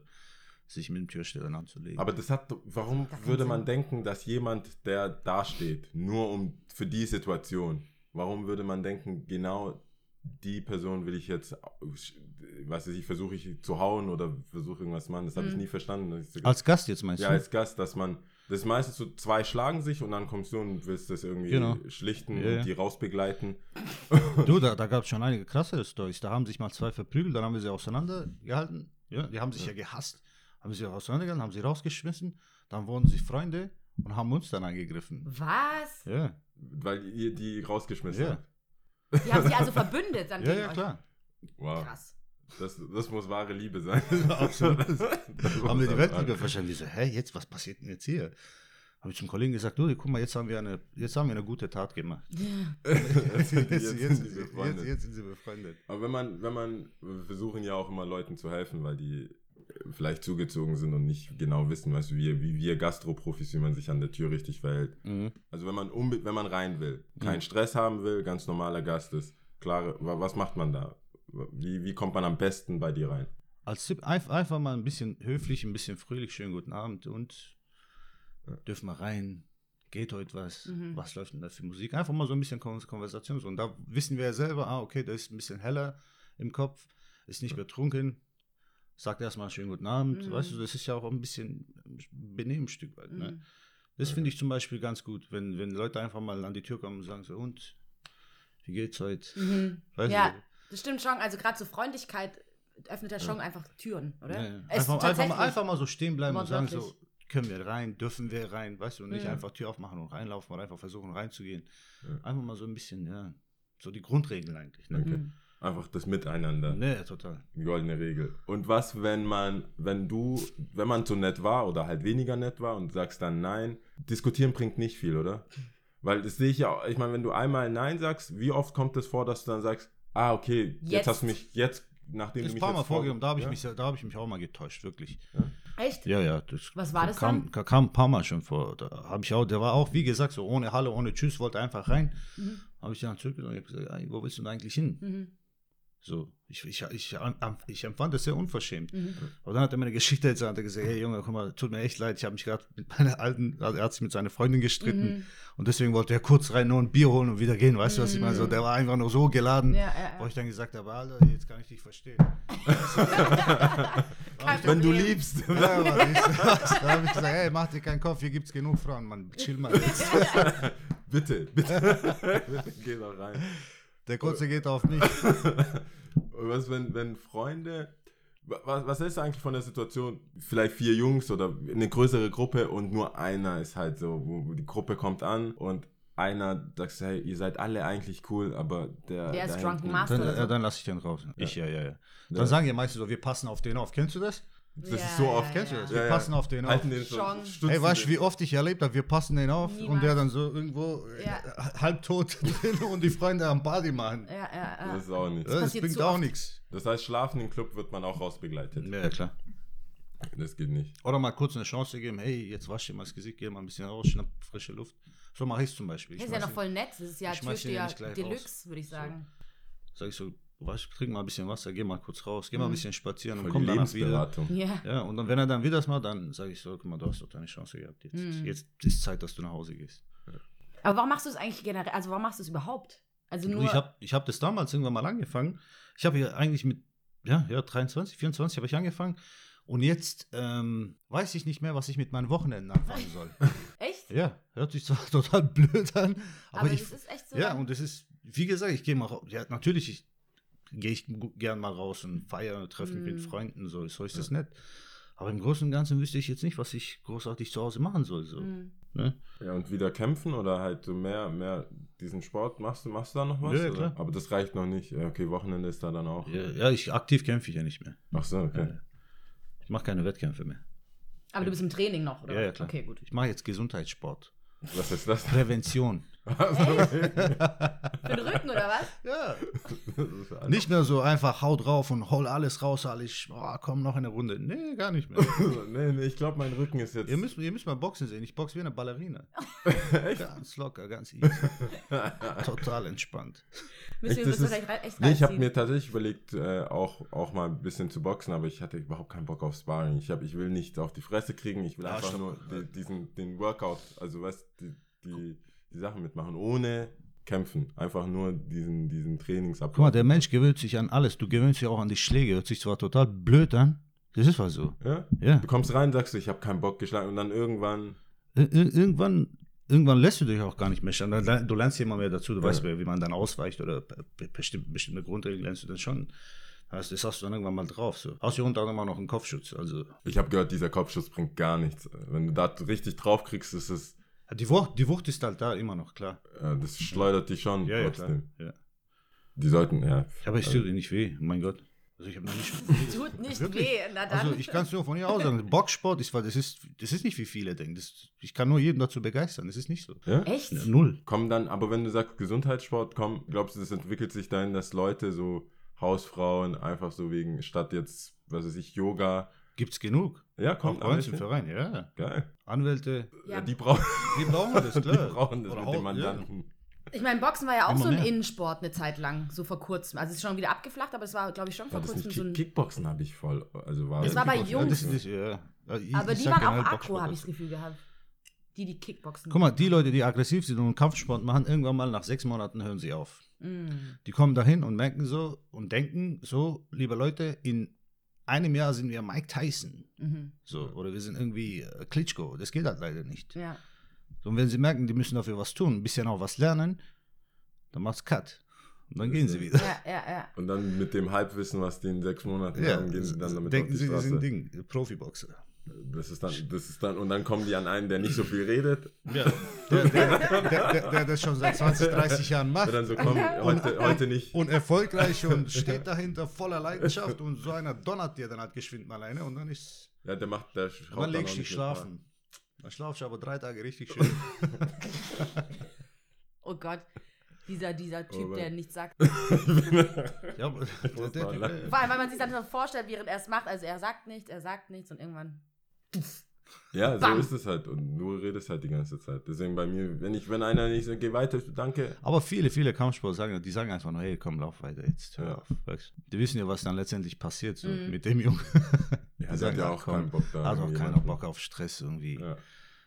sich mit dem Türsteher anzulegen. Aber das hat, warum keinen würde man Sinn. denken, dass jemand, der dasteht, nur um für die Situation, warum würde man denken, genau die Person will ich jetzt, was weiß ich, versuche ich zu hauen oder versuche irgendwas zu machen? Das habe ich Mhm. nie verstanden. als Gast jetzt meinst ja, du? als Gast, dass man, das ist meistens so, zwei schlagen sich und dann kommst du und willst das irgendwie Genau. schlichten Ja, ja. und die rausbegleiten. Du, da, da gab es schon einige krasse Stories. Da haben sich mal zwei verprügelt, dann haben wir sie auseinandergehalten. Ja, die haben sich ja, gehasst. Haben sie auseinandergehalten, haben sie rausgeschmissen. Dann wurden sie Freunde und haben uns dann angegriffen. Was? Ja, Weil ihr die rausgeschmissen Ja. habt. Die haben sich also verbündet dann ja, gegen ja euch. klar. Wow. Krass. Das, das muss wahre Liebe sein. Das haben wir die wahre- verstanden. Wir so, hä, jetzt, was passiert denn jetzt hier? Habe ich zum Kollegen gesagt, du, guck mal, jetzt haben wir eine, jetzt haben wir eine gute Tat gemacht. Jetzt jetzt, jetzt jetzt, sind jetzt, befreundet. jetzt sind sie befreundet. Aber wenn man, wenn man, wir versuchen ja auch immer Leuten zu helfen, weil die äh, vielleicht zugezogen sind und nicht genau wissen, weißt du, wie, wie wir Gastroprofis, wie man sich an der Tür richtig verhält. Mhm. Also wenn man wenn man rein will, keinen Mhm. Stress haben will, ganz normaler Gast ist, klare, wa- was macht man da? Wie, wie kommt man am besten bei dir rein? Als Tipp einf- einfach mal ein bisschen höflich, ein bisschen fröhlich, schönen guten Abend und Ja. dürfen wir rein. Geht heute was? Mhm. Was läuft denn da für Musik? Einfach mal so ein bisschen Kon Konversation. So. Und da wissen wir ja selber, ah, okay, der ist ein bisschen heller im Kopf, ist nicht betrunken, sagt erstmal schönen guten Abend. Mhm. Weißt du, das ist ja auch ein bisschen Benehmen ein Stück weit. Ne? Mhm. Das finde ich zum Beispiel ganz gut, wenn, wenn Leute einfach mal an die Tür kommen und sagen so, und, wie geht's heute? Mhm. Weißt Ja, du, das stimmt schon. Also gerade so Freundlichkeit öffnet ja schon einfach Türen, oder? Ja, ja. Es- Einfach, einfach, mal, einfach mal so stehen bleiben und sagen so, können wir rein, dürfen wir rein, weißt du, und nicht Mhm. einfach Tür aufmachen und reinlaufen oder einfach versuchen reinzugehen. Ja. Einfach mal so ein bisschen, ja, so die Grundregeln eigentlich. Ne, Okay. Mhm. Einfach das Miteinander. nee, total. Die goldene Regel. Und was, wenn man, wenn du, wenn man so nett war oder halt weniger nett war und sagst dann nein, diskutieren bringt nicht viel, oder? Weil das sehe ich ja, auch- ich meine, wenn du einmal nein sagst, wie oft kommt es vor, dass du dann sagst, ah, okay, jetzt, Jetzt. hast du mich, jetzt, nachdem Das du ist ein mich paar jetzt Mal vorgegeben, da habe ich, ja? mich, da hab ich mich auch mal getäuscht, wirklich. Echt? Ja, ja. Das Was war das kam, dann? Kam ein paar Mal schon vor. Da habe ich auch, der war auch, wie gesagt, so ohne Halle, ohne Tschüss, wollte einfach rein. Mhm. Habe ich dann zurückgenommen und hab gesagt, wo willst du denn eigentlich hin? Mhm. So, ich, ich, ich, ich empfand das sehr unverschämt. Mhm. Aber dann hat er mir eine Geschichte erzählt, hat er gesagt, hey Junge, guck mal, tut mir echt leid, ich habe mich gerade mit meiner alten, also er hat sich mit seiner Freundin gestritten Mhm. und deswegen wollte er kurz rein nur ein Bier holen und wieder gehen, weißt du, was ich meine? So, der war einfach nur so geladen, Ja, ja, wo ja. ich dann gesagt habe, Alter, jetzt kann ich dich verstehen. Wenn du liebst. Ja, Mann, ich, da habe ich gesagt, hey, mach dir keinen Kopf, hier gibt's genug Frauen, Mann, chill mal jetzt. bitte, bitte, bitte, geh da rein. Der Kurze geht auf mich. Und was, wenn, wenn Freunde, was, was ist eigentlich von der Situation, vielleicht vier Jungs oder eine größere Gruppe und nur einer ist halt so, wo die Gruppe kommt an und einer sagt, hey, ihr seid alle eigentlich cool, aber der... Der ist Drunken Master. Dann, so. ja, dann lasse ich den raus. Ich, ja, ja, ja. Dann Ja. sagen die meistens so, wir passen auf den auf. Kennst du das? Das Ja, ist so oft. ja, ja. das? Ja, Wir ja. passen auf den auf. Halten den so, Schon. stützen Hey, weißt du, den. wie oft ich erlebt habe, wir passen den auf und Niemals. der dann so irgendwo äh, Ja. halbtot drin und die Freunde am Party machen. Ja, ja, ja. Das ist auch nichts. Das, passiert bringt auch nichts. Das heißt, schlafen im Club wird man auch rausbegleitet. Ja, klar. Das geht nicht. Oder mal kurz eine Chance geben, hey, jetzt wasch dir mal das Gesicht, geh mal ein bisschen raus, schnapp frische Luft. So mache ich es zum Beispiel. Das Ich ist ja noch voll nett. Das ist ja Türsteher Deluxe, würde ich sagen. Sag ich so, wasch, trink mal ein bisschen Wasser, geh mal kurz raus, geh mal ein Mhm. bisschen spazieren und Voll komm die danach wieder. Lebensberatung. Ja. Ja, und dann, wenn er dann wieder das macht, dann sage ich so, guck mal, du hast doch deine Chance gehabt. Jetzt, Mhm. jetzt ist Zeit, dass du nach Hause gehst. Aber warum machst du es eigentlich generell? Also warum machst du es überhaupt? Also nur. ich habe ich hab das damals irgendwann mal angefangen. Ich habe ja eigentlich mit, ja, ja, 23, 24 habe ich angefangen. Und jetzt ähm, weiß ich nicht mehr, was ich mit meinen Wochenenden anfangen soll. echt? ja, hört sich zwar total blöd an, aber, Aber, ich, das ist echt so. ja, dann- und das ist, wie gesagt, ich gehe mal raus. Ja, natürlich ich, gehe ich gern mal raus und feiere, treffe mich mit Mhm. Freunden, so, so ist das nett. Aber im Großen und Ganzen wüsste ich jetzt nicht, was ich großartig zu Hause machen soll. So. Mhm. Ne? Ja, und wieder kämpfen oder halt mehr, mehr diesen Sport, machst du, machst du da noch was? Ja, ja, oder? klar. Aber das reicht noch nicht. Ja, okay, Wochenende ist da dann auch. Ja, ja, ich aktiv kämpfe ich ja nicht mehr. Ach so, okay. Ich mache keine Wettkämpfe mehr. Aber du bist im Training noch, oder? Ja, ja, klar. Okay, gut. Ich mache jetzt Gesundheitssport. Was ist das? Prävention. Für den Rücken, oder was? Ja. Nicht mehr so einfach hau drauf und hol alles raus, alles, oh, komm noch eine Runde. Nee, gar nicht mehr. nee, nee, ich glaube, mein Rücken ist jetzt. ihr, müsst, ihr müsst mal Boxen sehen. Ich boxe wie eine Ballerina. Ganz locker, ganz easy. Total entspannt. Müssen wir Echt, das ist- vielleicht echt Nee, ich habe mir tatsächlich überlegt, äh, auch, auch mal ein bisschen zu boxen, aber ich hatte überhaupt keinen Bock auf Sparring. Ich, hab, ich will nicht auf die Fresse kriegen, ich will Ah, einfach stopp. nur die, diesen, den Workout, also weißt die, die, die Sachen mitmachen, ohne kämpfen. Einfach nur diesen, diesen Trainingsablauf. Guck mal, der Mensch gewöhnt sich an alles. Du gewöhnst dich auch an die Schläge. Hört sich zwar total blöd an. Das ist was so. Ja? Ja. Du kommst rein, sagst du, ich habe keinen Bock geschlagen und dann irgendwann, Ir ir irgendwann, irgendwann lässt du dich auch gar nicht mehr lern- Du lernst immer mehr dazu. Du Ja. weißt, wie man dann ausweicht oder be- bestimmte, bestimmte Grundregeln lernst du dann schon. Das, hast du dann irgendwann mal drauf. So. Hast du unter anderem auch noch einen Kopfschutz. Also ich habe gehört, dieser Kopfschuss bringt gar nichts. Wenn du da richtig drauf kriegst, ist es, die Wucht, die Wucht ist halt da immer noch, klar. äh, das schleudert dich schon Ja, ja, klar. trotzdem. Ja. Die sollten, ja. Aber es tut dir nicht weh, mein Gott. Also ich habe noch nicht. Tut nicht Wirklich? weh, na dann. Also ich kann es nur von hier aus sagen. Boxsport ist, weil das ist, das ist nicht wie viele denken. Das, ich kann nur jeden dazu begeistern. Das ist nicht so. ja? Echt? Null. Kommen dann, aber wenn du sagst Gesundheitssport, komm, glaubst du, das entwickelt sich dahin, dass Leute so Hausfrauen einfach so wegen, statt jetzt, was weiß ich, Yoga, Gibt's genug. ja, Kommt kommt bei uns im. Verein, ja. Geil. Anwälte, Ja. Ja. die brauchen, die brauchen das, die klar. brauchen das Oder mit Haut- dem Mandanten. Ich meine, Boxen war ja auch Immer so ein mehr. Innensport eine Zeit lang, so vor kurzem. Also es ist schon wieder abgeflacht, aber es war, glaube ich, schon vor War das kurzem so ein. Kickboxen habe ich voll, also war Das war bei Kickboxen- Ja, das, Jungs. das, ja. Ja, ich- Aber ich die waren auch aggro, habe ich ist- das Gefühl gehabt. Die, die Kickboxen. Guck mal, die Leute, die aggressiv sind und Kampfsport machen, irgendwann mal nach sechs Monaten hören sie auf. Mm. Die kommen dahin und merken so und denken so, liebe Leute, in einem Jahr sind wir Mike Tyson. Mhm. So, oder wir sind irgendwie äh, Klitschko. Das geht halt leider nicht. Ja. So, und wenn sie merken, die müssen dafür was tun, ein bisschen auch was lernen, dann macht's Cut. Und dann gehen sie wieder. ja, ja, ja. Und dann mit dem Halbwissen, was die in sechs Monaten Ja, haben, gehen sie dann damit denken auf die sie, sie Straße. sind Ding, Profiboxer. Das ist dann, das ist dann, und dann kommen die an einen, der nicht so viel redet, Ja, der, der, der, der, der das schon seit 20, 30 Jahren macht. der dann so kommt, heute, heute nicht. und erfolgreich und steht dahinter voller Leidenschaft und so einer donnert dir dann halt geschwind mal eine und dann ist Ja, der macht, der und schaut dann legst du dich schlafen. Dann schlafst du aber drei Tage richtig schön. Oh Gott. Dieser, dieser Typ, Mann. der nichts sagt. ja, der, der, der, allem, weil man sich dann so vorstellt, während er es macht. Also er sagt nichts, er sagt nichts und irgendwann. Ja, so Bam. ist es halt. Und du redest halt die ganze Zeit. Deswegen bei mir, wenn ich, wenn einer nicht sagt, geh weiter, ich so, danke. aber viele, viele Kampfsportler sagen, die sagen einfach nur, hey, komm, lauf weiter jetzt. Hör Ja. auf. Weißt? Die wissen ja, was dann letztendlich passiert so Mhm. mit dem Jungen. Ja, Die der sagen, hat ja auch komm, keinen Bock da. Hat auch jemanden- Bock auf Stress irgendwie. Ja.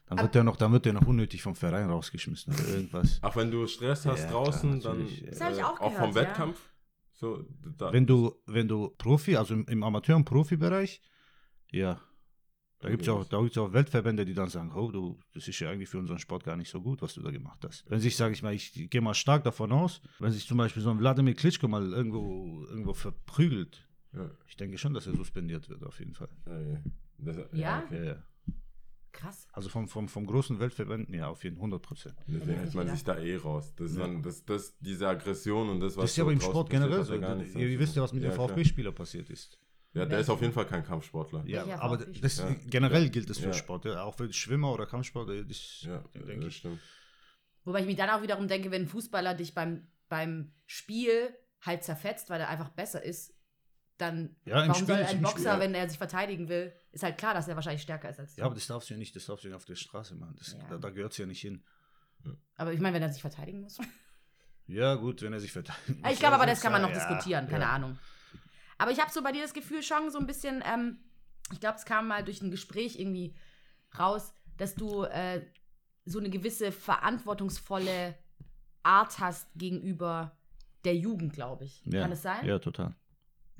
Dann wird der noch, dann wird der noch unnötig vom Verein rausgeschmissen oder irgendwas. Auch wenn du Stress hast Ja, draußen, klar, dann. Das hab ich auch auch vom gehört, ja. Wettkampf. So, Wenn du, wenn du Profi, also im, im Amateur- und Profibereich, ja, da gibt es ja auch, da gibt's ja auch Weltverbände, die dann sagen, oh, du, das ist ja eigentlich für unseren Sport gar nicht so gut, was du da gemacht hast. Wenn sich, sage ich mal, ich gehe mal stark davon aus, wenn sich zum Beispiel so ein Wladimir Klitschko mal irgendwo, irgendwo verprügelt, ja, ich denke schon, dass er suspendiert wird, auf jeden Fall. ja, ja. Das, Ja? okay. Ja, ja. Krass. Also vom, vom, vom großen Weltverbänden, ja, auf jeden Fall 100 Prozent. Deswegen hält man sich da eh raus. Das ist Ja. dann, das, das, diese Aggression und das, was Das ist ja aber im Sport generell so. Ihr, wisst ja, was mit dem klar. VfB-Spieler passiert ist. Ja, der ist auf jeden Fall kein Kampfsportler. Ja, Welcher aber das, Ja. generell gilt das für Ja. Sport. Ja, auch für Schwimmer oder Kampfsport, äh, das Ja, denke das ich. stimmt. Wobei ich mir dann auch wiederum denke, wenn ein Fußballer dich beim, beim Spiel halt zerfetzt, weil er einfach besser ist, dann Ja, warum Spiel soll ein Boxer, Spiel, ja. wenn er sich verteidigen will, ist halt klar, dass er wahrscheinlich stärker ist als du. Ja, aber das darfst du ja nicht, das darfst du ja auf der Straße machen. Das, Ja. Da, da gehört es ja nicht hin. Aber ich meine, wenn er sich verteidigen muss. Ja, gut, wenn er sich verteidigt. ich glaube aber, das kann man noch ja, diskutieren, keine ja. Ahnung. Aber ich habe so bei dir das Gefühl schon so ein bisschen, ähm, ich glaube, es kam mal durch ein Gespräch irgendwie raus, dass du äh, so eine gewisse verantwortungsvolle Art hast gegenüber der Jugend, glaube ich. Ja. Kann es sein? Ja, total.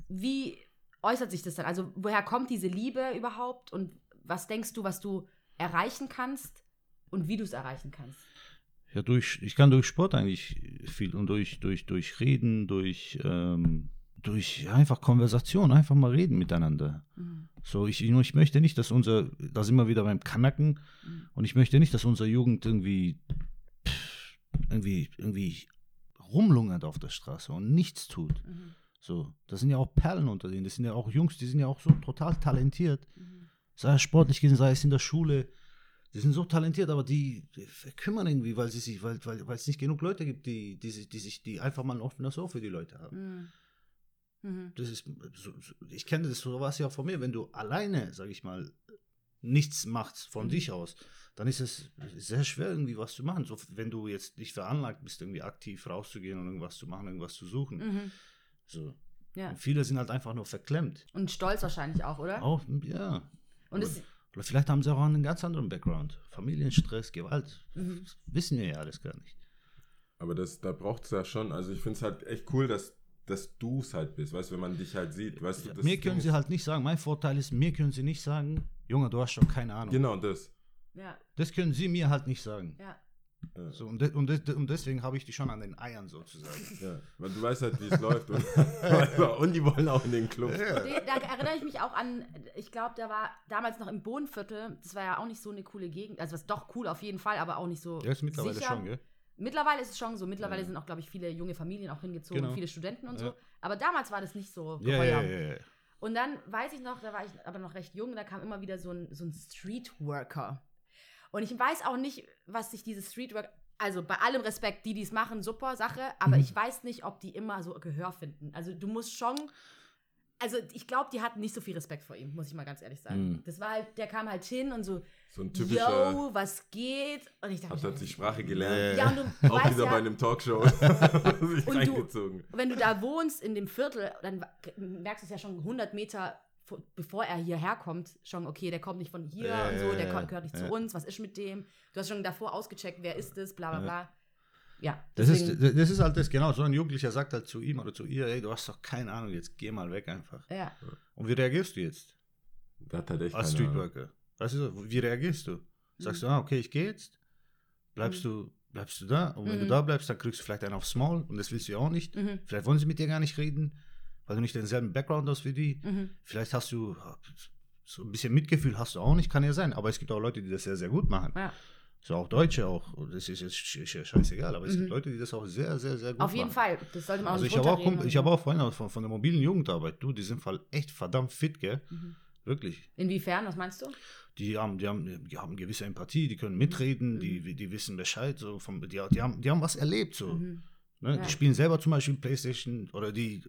Wie äußert sich das dann? Also, woher kommt diese Liebe überhaupt und was denkst du, was du erreichen kannst und wie du es erreichen kannst? Ja, durch, ich kann durch Sport eigentlich viel und durch, durch, durch Reden, durch, ähm, durch einfach Konversation, einfach mal reden miteinander. Mhm. So, ich, ich möchte nicht, dass unser, da sind wir wieder beim Kanacken, Mhm. und ich möchte nicht, dass unsere Jugend irgendwie, pff, irgendwie, irgendwie rumlungert auf der Straße und nichts tut. Mhm. So, das sind ja auch Perlen unter denen, das sind ja auch Jungs, die sind ja auch so total talentiert. Mhm. sei es sportlich gesehen, sei es in der Schule. Die sind so talentiert, aber die, die verkümmern irgendwie, weil sie sich, weil, weil, weil es nicht genug Leute gibt, die, die, sich, die sich, die einfach mal ein offenes Ohr für die Leute haben. Mhm. Das ist, so, so, ich kenne das so was ja von mir, wenn du alleine, sag ich mal, nichts machst von Mhm. dich aus, dann ist es sehr schwer, irgendwie was zu machen. So, wenn du jetzt nicht veranlagt bist, irgendwie aktiv rauszugehen und irgendwas zu machen, irgendwas zu suchen. Mhm. So. Ja. Und viele sind halt einfach nur verklemmt. Und stolz wahrscheinlich auch, oder? Auch, ja. Und es, Oder vielleicht haben sie auch einen ganz anderen Background. Familienstress, Gewalt. Mhm. Das wissen wir ja alles gar nicht. Aber das, da braucht es ja schon, also ich finde es halt echt cool, dass, dass du es halt bist, weißt du, wenn man dich halt sieht, weißt du, das mir können sie ist- halt nicht sagen, mein Vorteil ist, mir können sie nicht sagen, Junge, du hast schon keine Ahnung. Genau das. ja, Das können sie mir halt nicht sagen. ja. Ja. So, und, de und, de und deswegen habe ich die schon an den Eiern sozusagen. Ja, weil du weißt halt, wie es läuft. Und, und die wollen auch in den Club. Nee, da erinnere ich mich auch an, ich glaube, da war damals noch im Bodenviertel, das war ja auch nicht so eine coole Gegend, also was doch cool auf jeden Fall, aber auch nicht so Ja, ist mittlerweile sicher. schon, gell? Mittlerweile ist es schon so, mittlerweile sind auch, glaube ich, viele junge Familien auch hingezogen, Genau. viele Studenten und so, aber damals war das nicht so Ja, ja, geheuer. ja, ja. Und dann weiß ich noch, da war ich aber noch recht jung, da kam immer wieder so ein, so ein Streetworker. Und ich weiß auch nicht, was sich diese Streetworker, also bei allem Respekt, die dies machen, super Sache, aber Mhm. ich weiß nicht, ob die immer so Gehör finden. Also du musst schon, also ich glaube, die hatten nicht so viel Respekt vor ihm, muss ich mal ganz ehrlich sagen. Mhm. Das war halt, der kam halt hin und so, So ein typischer, yo, was geht? Und ich dachte, hat die Sprache gelernt. ja, und du Auch weißt wieder ja, bei einem Talkshow. Und du- wenn du da wohnst in dem Viertel, dann merkst du es ja schon 100 Meter, vor- bevor er hierher kommt, schon, okay, der kommt nicht von hier Ja, und so, der ja, ko- gehört nicht ja. zu uns, was ist mit dem? Du hast schon davor ausgecheckt, wer ist das, bla bla bla. Ja, Das ist, das ist halt das, genau. So ein Jugendlicher sagt halt zu ihm oder zu ihr, ey, du hast doch keine Ahnung, jetzt geh mal weg einfach. ja. Und wie reagierst du jetzt Der hat halt echt als. Streetworker? Weißt du, wie reagierst du? Sagst Mhm. du, ah, okay, ich gehe jetzt? Bleibst du, bleibst du da? Und wenn du Mhm. da bleibst, dann kriegst du vielleicht einen aufs Maul und das willst du ja auch nicht. Mhm. Vielleicht wollen sie mit dir gar nicht reden, weil du nicht denselben Background hast wie die. Mhm. Vielleicht hast du so ein bisschen Mitgefühl, hast du auch nicht, kann ja sein. Aber es gibt auch Leute, die das sehr, sehr gut machen. Ja. So auch Deutsche auch. Das ist jetzt sch- sch- scheißegal, aber es Mhm. gibt Leute, die das auch sehr, sehr, sehr gut Auf machen. jeden Fall, das sollte man auch Also nicht ich habe auch, ich habe auch Freunde von, von der mobilen Jugendarbeit. Du, die sind voll echt verdammt fit, gell? Mhm. Wirklich. Inwiefern, was meinst du? Die haben, die haben, die haben gewisse Empathie, die können mitreden, Mhm. die, die wissen Bescheid, so vom, die, die, haben, die haben was erlebt. So. Mhm. Ne? Ja. Die spielen selber zum Beispiel Playstation oder die,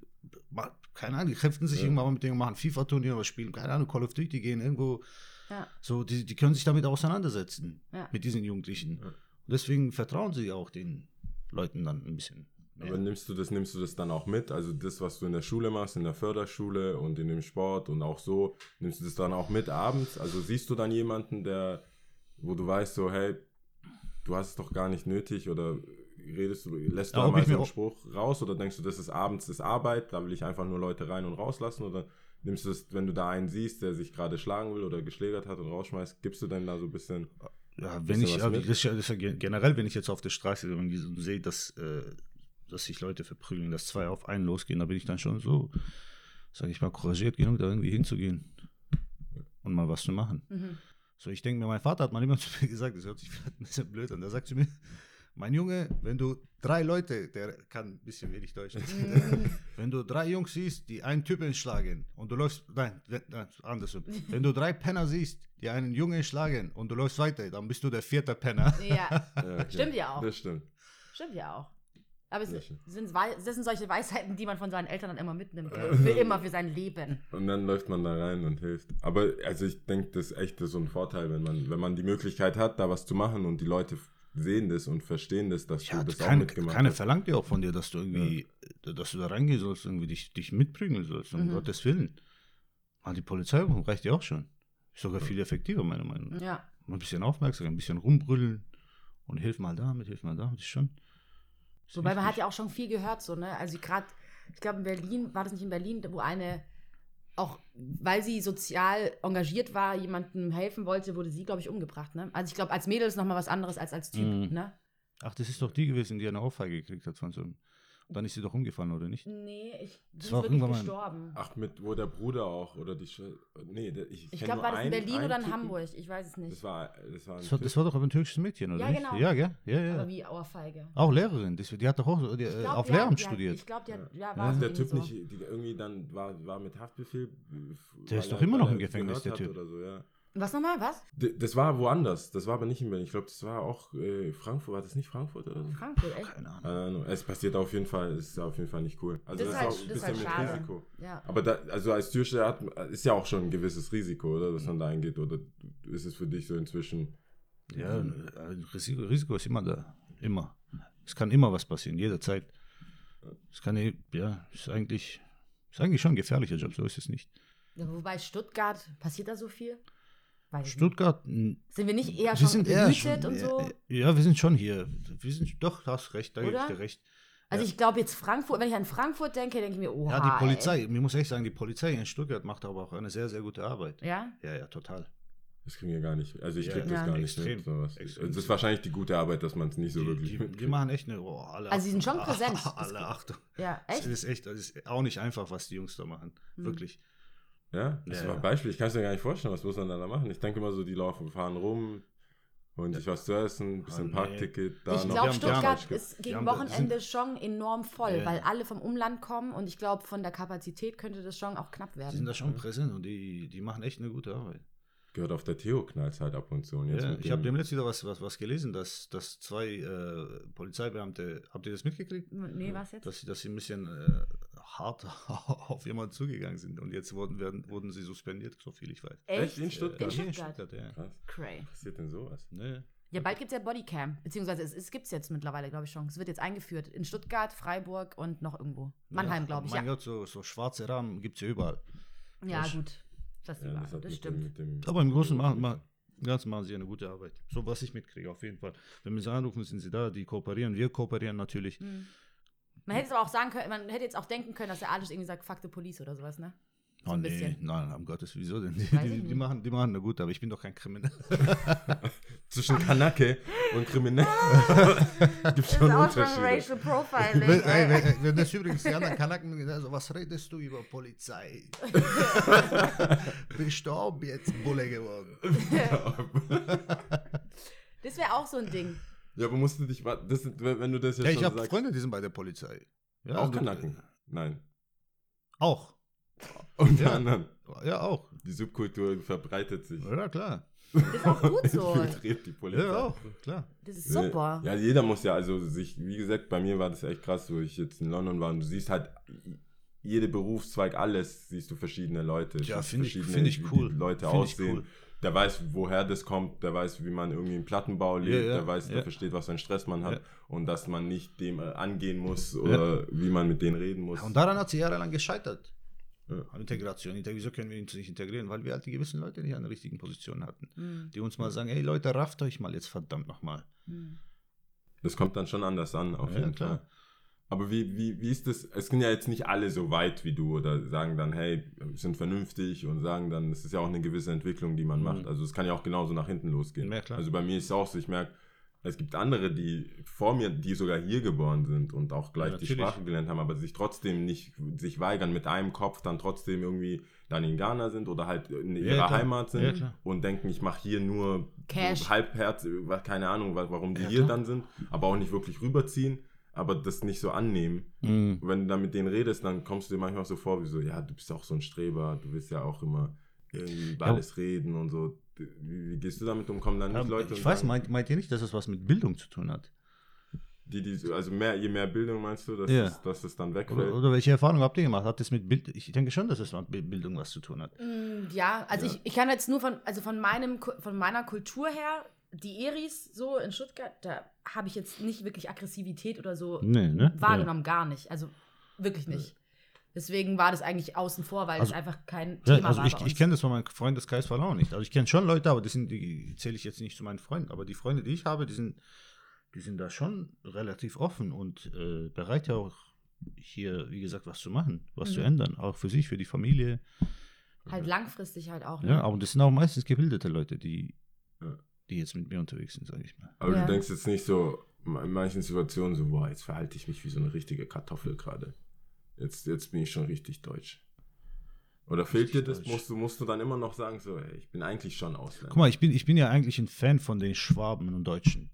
keine Ahnung, die kämpfen sich Ja. irgendwann mal mit denen, machen FIFA-Turnier oder spielen, keine Ahnung, Call of Duty, gehen irgendwo. Ja. So, die, die können sich damit auseinandersetzen, Ja. mit diesen Jugendlichen. Ja. Und deswegen vertrauen sie auch den Leuten dann ein bisschen. Mehr. Aber nimmst du das, nimmst du das dann auch mit? Also das, was du in der Schule machst, in der Förderschule und in dem Sport und auch so, nimmst du das dann auch mit abends? Also siehst du dann jemanden, der, wo du weißt, so, hey, du hast es doch gar nicht nötig oder redest du, lässt du mal einen Spruch raus oder denkst du, das ist abends das Arbeit, da will ich einfach nur Leute rein und rauslassen oder nimmst du das, wenn du da einen siehst, der sich gerade schlagen will oder geschlägert hat und rausschmeißt, gibst du denn da so ein bisschen, Ja, wenn ich, was ja, mit? das ist ja, das ist ja gen- generell, wenn ich jetzt auf der Straße sehe, dass, äh, dass sich Leute verprügeln, dass zwei auf einen losgehen, da bin ich dann schon so, sage ich mal, couragiert genug, da irgendwie hinzugehen und mal was zu machen. Mhm. So, ich denke mir, mein Vater hat mal immer zu mir gesagt, das hört sich vielleicht ein bisschen blöd an, der sagt zu mir, mein Junge, wenn du drei Leute, der kann ein bisschen wenig Deutsch, wenn du drei Jungs siehst, die einen Typen schlagen und du läufst, nein, wenn- nein, andersrum, wenn du drei Penner siehst, die einen Jungen schlagen und du läufst weiter, dann bist du der vierte Penner. Ja, Ja, okay. Stimmt ja auch. Das stimmt. stimmt ja auch. Aber es sind, das sind solche Weisheiten, die man von seinen Eltern dann immer mitnimmt. Für immer, für sein Leben. Und dann läuft man da rein und hilft. Aber also ich denke, das ist echt so ein Vorteil, wenn man, wenn man die Möglichkeit hat, da was zu machen und die Leute sehen das und verstehen das, dass Ja, du das auch keine, mitgemacht keiner hast. verlangt ja auch von dir, dass du irgendwie, dass du da reingehen sollst, irgendwie dich, dich mitprügeln sollst, um Mhm. Gottes Willen. Mal die Polizei reicht ja auch schon. Ist sogar viel effektiver, meiner Meinung nach. Ja. Mal ein bisschen aufmerksam, ein bisschen rumbrüllen und hilf mal damit, hilf mal damit, ist schon. ist Wobei man hat ja auch schon viel gehört, so, ne? Also gerade, ich glaube in Berlin, war das nicht in Berlin, wo eine, auch weil sie sozial engagiert war, jemandem helfen wollte, wurde sie, glaube ich, umgebracht, ne? Also ich glaube, als Mädel ist nochmal was anderes als als Typ, Mhm. ne? Ach, das ist doch die gewesen, die eine Ohrfeige gekriegt hat von so einem. Dann ist sie doch umgefallen, oder nicht? Nee, ich Das sie war wirklich gestorben. Ach, mit wo der Bruder auch oder die Sch Nee, der, ich, ich glaube, war das in Berlin oder in Typen. Hamburg, ich weiß es nicht. Das war, das war Das war, das war doch aber ein türkisches Mädchen, oder Ja, nicht? genau. Ja, gell? Ja, ja. Aber wie Ohrfeige. Auch Lehrerin, das, die hat doch auch die, Ich äh, glaub, auf ja, Lehramt die hat- studiert. Ich glaube, die hat, ja, Ja. war so der Typ so. nicht, die irgendwie dann war, war mit Haftbefehl. Der weil ist doch er- immer noch im Gefängnis, der Typ. Oder so, ja. Was nochmal? Was? D das war woanders. Das war aber nicht in Berlin. Ich glaube, das war auch äh, Frankfurt. War das nicht Frankfurt oder so? Frankfurt, echt? Keine Ahnung. Ahnung. Es passiert auf jeden Fall, es ist auf jeden Fall nicht cool. Also Das das, ist halt- auch ein das ist bisschen halt mit. Risiko. Ja. Aber da, also als Türsteher hat, ist ja auch schon ein gewisses Risiko, oder? Dass man da eingeht. Oder ist es für dich so inzwischen? Ja, ein Risiko, Risiko ist immer da. Immer. Es kann immer was passieren, jederzeit. Es kann, eh- ja, ist eigentlich, ist eigentlich schon ein gefährlicher Job, so ist es nicht. Ja, wobei Stuttgart, passiert da so viel? Weiß Stuttgart. Sind wir nicht eher wir schon behütet und so? äh, Ja, wir sind schon hier. Wir sind, doch, du hast recht, da gebe ich dir recht. Also ich glaube jetzt Frankfurt, wenn ich an Frankfurt denke, denke ich mir, oh, Ja, die Polizei, mir muss echt sagen, die Polizei in Stuttgart macht aber auch eine sehr, sehr gute Arbeit. Ja? Ja, ja, total. Das kriegen wir gar nicht. Also ich Ja, krieg das ja. gar nicht Extrem. mit. Sowas. Extrem. Das ist wahrscheinlich die gute Arbeit, dass man es nicht so Die, wirklich die, die machen echt eine, oh, alle Also sie sind schon präsent. Das alle. Achtung. Ja, Das echt? ist echt, das ist auch nicht einfach, was die Jungs da machen. Mhm. Wirklich. Ja, das Ja, war ein. Beispiel. Ich kann es mir gar nicht vorstellen, was muss man da machen. Ich denke immer so, die laufen, fahren rum, holen sich was zu essen, bisschen Oh, nee. Parkticket, da Ich glaube, Stuttgart ist gegen Wochenende schon enorm voll, Ja. weil alle vom Umland kommen und ich glaube, von der Kapazität könnte das schon auch knapp Die sind werden. da schon präsent und die, die machen echt eine gute Arbeit. Gehört auf der Theo knallt halt ab und zu. Und jetzt Ja, ich habe dem- demnächst wieder was, was, was gelesen, dass, dass zwei äh, Polizeibeamte, habt ihr das mitgekriegt? Nee, was jetzt? Dass sie, dass sie ein bisschen äh, hart auf jemanden zugegangen sind und jetzt wurden, werden, wurden sie suspendiert, so viel ich weiß. Echt? In Stuttgart? In Stuttgart? Ja. Krass. Cray. Was passiert denn sowas? Ne. Ja, bald gibt es ja Bodycam, beziehungsweise es, es gibt es jetzt mittlerweile, glaube ich schon. Es wird jetzt eingeführt in Stuttgart, Freiburg und noch irgendwo. Mannheim, glaube ich, Mein ja. Gott, so, so schwarze Rahmen gibt es ja überall. Ja, das- gut. Das, Ja, überall, das das mit stimmt. Dem, mit dem Aber im Großen und machen, machen, Ganzen machen sie eine gute Arbeit. So was ich mitkriege, auf jeden Fall. Wenn wir sie anrufen, sind sie da, die kooperieren, wir kooperieren natürlich. Hm. Man hätte es aber auch sagen können, man hätte jetzt auch denken können, dass der Alice irgendwie sagt, fuck the police oder sowas, ne? So oh nee, bisschen. nein, um Gottes, wieso denn? Die, die, die, nicht. machen, die machen eine gute, aber ich bin doch kein Krimineller. Zwischen Kanake und Kriminell gibt schon Unterschiede. Profiling. wenn, ey, wenn, wenn das übrigens die anderen Kanaken, also was redest du über Polizei? Bist du auch jetzt Bulle geworden? Das wäre auch so ein Ding. Ja, aber musst du dich, das, wenn du das jetzt Ja, ich schon habe sagst, Freunde, die sind bei der Polizei. Ja, auch und- Kanaken? Nein. Auch. Unter Ja. anderem. Ja, auch. Die Subkultur verbreitet sich. Ja, klar. Das ist auch gut so. Infiltriert die Polizei. Ja, auch, klar. Das ist super. Ja, jeder muss ja, also sich, wie gesagt, bei mir war das echt krass, wo ich jetzt in London war und du siehst halt jede Berufszweig, alles, siehst du verschiedene Leute. Ja, finde ich- verschiedene, finde ich wie cool. Die Leute Finde ich aussehen. cool. Der weiß, woher das kommt, der weiß, wie man irgendwie im Plattenbau lebt, ja, der weiß, der ja. versteht, was für einen Stress man hat Ja. und dass man nicht dem äh, angehen muss oder wie man mit denen reden muss. Und daran hat sie jahrelang gescheitert. Ja. An Integration. Integ- Wieso können wir uns nicht integrieren? Weil wir halt die gewissen Leute nicht an der richtigen Position hatten. Hm. Die uns mal sagen, ey Leute, rafft euch mal jetzt verdammt nochmal. Hm. Das kommt dann schon anders an, auf Ja, jeden klar. Aber wie, wie, wie ist das? Es sind ja jetzt nicht alle so weit wie du oder sagen dann, hey, wir sind vernünftig und sagen dann, es ist ja auch eine gewisse Entwicklung, die man Mhm. macht. Also es kann ja auch genauso nach hinten losgehen. Ja, klar. Also bei mir ist es auch so, ich merke, es gibt andere, die vor mir, die sogar hier geboren sind und auch gleich Ja, die. Sprache gelernt haben, aber sich trotzdem nicht, sich weigern mit einem Kopf dann trotzdem irgendwie dann in Ghana sind oder halt in Ja, ihrer klar. Heimat sind Ja, und denken, ich mache hier nur Cash. halbherz, keine Ahnung, wa- warum die Ja, hier klar. dann sind, aber auch nicht wirklich rüberziehen, aber das nicht so annehmen. Mhm. Wenn du dann mit denen redest, dann kommst du dir manchmal so vor, wie so, ja, du bist ja auch so ein Streber, du willst ja auch immer irgendwie über Ja. alles reden und so. Wie, wie gehst du damit um? Kommen dann nicht Leute ich weiß, sagen, meint, meint ihr nicht, dass das was mit Bildung zu tun hat? die, die, so- also mehr, je mehr Bildung meinst du, dass, Ja. es, dass es dann Oder, wegfällt? oder welche Erfahrung habt ihr gemacht? Hat das mit Bild? Ich denke schon, dass es mit Bildung was zu tun hat. Mm, Ja, also Ja. Ich, ich kann jetzt nur von, also von meinem, von meiner Kultur her, die Eris so in Stuttgart, da habe ich jetzt nicht wirklich Aggressivität oder so Nee, ne? wahrgenommen, gar nicht. Also wirklich nicht. Deswegen war das eigentlich außen vor, weil Also- es einfach kein Ja, Thema also war. ich, ich kenne das von meinem Freundeskreis auch nicht. Also ich kenne schon Leute, aber die sind, die zähle ich jetzt nicht zu meinen Freunden. Aber die Freunde, die ich habe, die sind, die sind da schon relativ offen und äh, bereit ja auch hier, wie gesagt, was zu machen, was zu Mhm. ändern, auch für sich, für die Familie. halt langfristig halt auch. Ne? Ja, aber das sind auch meistens gebildete Leute, die, Ja. Die jetzt mit mir unterwegs sind, sage ich mal. Aber Ja. du denkst jetzt nicht so, in manchen Situationen so, boah, jetzt verhalte ich mich wie so eine richtige Kartoffel gerade. Jetzt, jetzt bin ich schon richtig deutsch. Oder fehlt dir das? Musst du, musst du dann immer noch sagen, so, ey, ich bin eigentlich schon Ausländer. Guck mal, ich bin, ich bin ja eigentlich ein Fan von den Schwaben und Deutschen.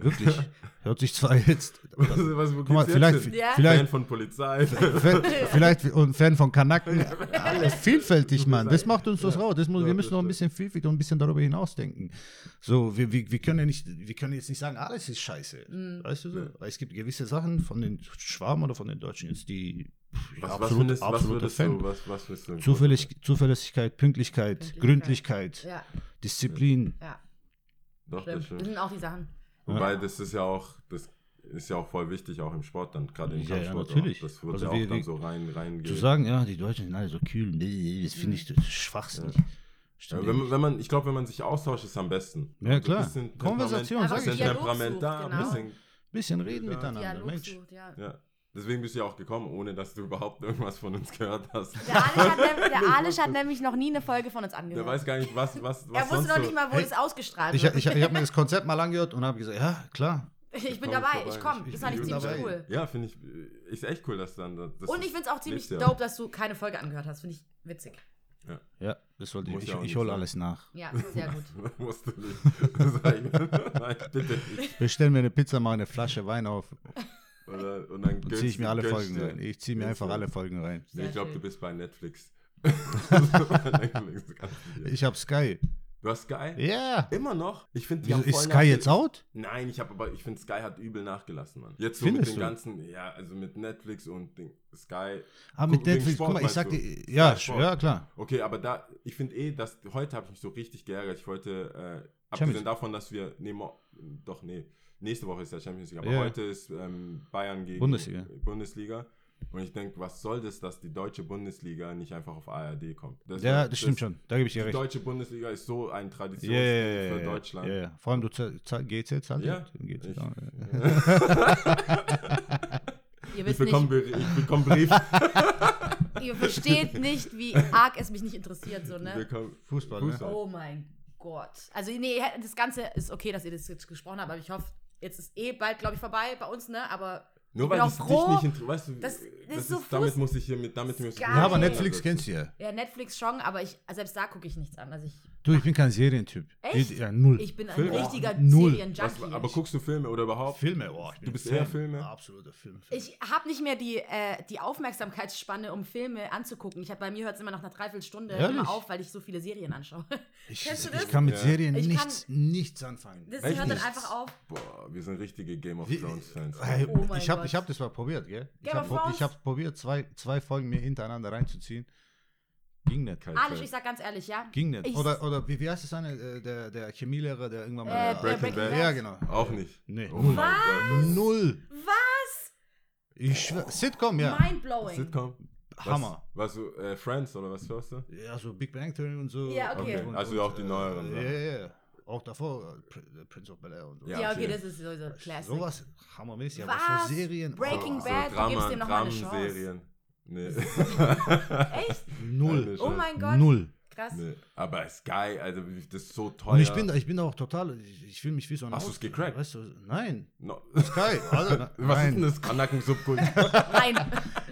Wirklich. Hört sich zwar jetzt. was, was, wo Guck mal, vielleicht? Ja. vielleicht, Fan von Polizei. Fan- vielleicht und Fan von Kanaken. Alles vielfältig, Mann. Das macht uns das raus. Das muss, Ja, wir müssen noch ein bisschen vielfältig und ein bisschen darüber hinaus denken. So, wir, wir, wir können ja nicht, wir können jetzt nicht sagen, alles ist scheiße. Mhm. Weißt du so? Ja. Weil es gibt gewisse Sachen von den Schwaben oder von den Deutschen jetzt, die ich was, was, absolut, findest, was absoluter würdest Fan. du, was, was du? Zuverlässig, Zuverlässigkeit, Pünktlichkeit, Pünktlichkeit. Gründlichkeit, Ja, Disziplin. ja, Doch, das sind auch die Sachen. Wobei, das ist ja auch, das ist ja auch voll wichtig, auch im Sport dann, gerade im Ja, ja, Kampfsport. natürlich. Auch. Das wird Also ja wir- auch dann so rein, rein Zu sagen, ja, die Deutschen sind alle so kühl, nee, das finde ich das schwachsinnig. Ja, ja wenn, wenn man, ich glaube, wenn man sich austauscht, ist am besten. Ja, Also klar. ein bisschen Konversation, Temperament- sag bisschen ich. Dialog Temperament sucht, da, genau. bisschen, bisschen reden Ja. miteinander, Dialog Mensch. sucht, ja. ja. Deswegen bist du ja auch gekommen, ohne dass du überhaupt irgendwas von uns gehört hast. Der Alisch, hat, der Alisch hat nämlich noch nie eine Folge von uns Der angehört. weiß gar nicht, was, was, was er wusste noch nicht mal, wo Hey, das ausgestrahlt Ich, wird. ich, ich habe mir das Konzept mal angehört und habe gesagt, ja, klar. Ich, bin komm dabei, vorbei. ich komme. Ich- Das fand ich ich bin ziemlich dabei. cool. Ja, finde ich, ist echt cool, dass dann das Und ich finde es auch ziemlich ja. dope, dass du keine Folge angehört hast. Finde ich witzig. Ja, das wollte ich. Muss Ich, ja ich nicht hole alles nach. Ja, sehr gut. Musst du nicht. Nein, bitte nicht. Bestell mir eine Pizza, mache eine Flasche Wein auf Oder, und dann und gönnst- ziehe ich mir alle Folgen dir. rein. Ich ziehe mir einfach alle Folgen rein. Nee, ich glaube, du bist bei Netflix. Ich habe Sky. Du hast Sky? Ja. Immer noch? Ich finde, die Wieso, haben ist Sky jetzt out? Nein, ich habe aber, ich finde, Sky hat übel nachgelassen, Mann. Jetzt so Findest mit den du? ganzen, ja, also mit Netflix und den Sky. Ah, mit Netflix. Sport Guck mal, ich meinst sag du? dir, ja, ja, klar. Okay, aber da, ich finde eh, dass heute habe ich mich so richtig geärgert. Ich wollte, äh, abgesehen davon, dass wir, nee, mo- doch, nee, nächste Woche ist ja Champions League, aber Ja. heute ist ähm, Bayern gegen Bundesliga. Bundesliga. Und ich denke, was soll das, dass die deutsche Bundesliga nicht einfach auf ARD kommt? Das, Ja, das stimmt schon. Da gebe ich dir Die recht. deutsche Bundesliga ist so ein Ja, Traditionsding ja, ja, ja, für ja, Deutschland. Ja, ja. Vor allem du GZ zahlst Ja. GZ Ich- auch, Ihr Ich wisst bekomme nicht, Beri- ich bekomm Brief. ihr versteht nicht, wie arg es mich nicht interessiert, so, Ich ne? Fußball, Fußball. ne? Oh mein Gott. Also, nee, das Ganze ist okay, dass ihr das jetzt gesprochen habt, aber ich hoffe, jetzt ist eh bald, glaube ich, vorbei bei uns, ne? Aber Nur Ich weil bin es auch dich froh, nicht interessiert. Weißt du, das- das ist so damit Fuß- muss ich hier mit, damit muss ich. Ja, aber. Netflix kennst du ja. ja, Netflix schon, aber ich, selbst da gucke ich nichts an. Also, ich, Du, ich bin kein Serientyp. Echt? Ja, null. ich bin ein Filme? richtiger Null. Was, Serienjunkie. aber guckst du Filme oder überhaupt? Filme, boah, ich bin Du bist Fan. eher Filme? Absoluter Film. Ich habe nicht mehr die, äh, die Aufmerksamkeitsspanne, um Filme anzugucken. Ich hab, bei mir hört es immer nach einer Dreiviertelstunde Ehrlich? immer auf, weil ich so viele Serien anschaue. Ich, Kennst du ich das? kann mit Ja. Serien Ich nichts, nichts anfangen. Das Echt hört dann einfach auf. Boah, wir sind richtige Game of Wie- Thrones Fans. Hey, Oh ich habe ich hab das mal probiert, gell? Ich Game habe of Thrones? ich hab probiert, zwei, zwei Folgen mir hintereinander reinzuziehen. Ging nicht. Alice, Fan. ich sag ganz ehrlich, ja. Ging nicht. Ich- Oder, oder wie, wie heißt das eine? äh, Der, der Chemielehrer, der irgendwann Äh, mal. der Breaking Breaking Bad. Ja, genau. Auch nicht. Nee, Oh null. mein Gott. Null. Was? Ich schwör, Sitcom, ja. Mindblowing. Sitcom? Hammer. Was, was du, äh, Friends oder was hörst du? Ja, so Big Bang Theory und so. Ja, okay. Und, Also auch die neueren, Ja, ne? ja, ja. Auch davor, äh, Pr- äh, Prince of Bel Air und so. Ja, okay, okay. das ist sowieso Classic. Sowas hammermäßig, aber Was? so Serien. Breaking oh, Bad, du gibst dem noch mal eine Chance. Dramenserien. Nee. Echt? Null. Oh mein Gott. Null. Krass. nee. Aber ist geil, also das ist so teuer. Und ich bin, da- ich bin auch total, ich, ich fühle mich wie so ein Hast du's Aus- gecrackt? Weißt du, nein. No. Sky, also, na, Was ist denn nein. das? Kanaken-Subkult? Nein.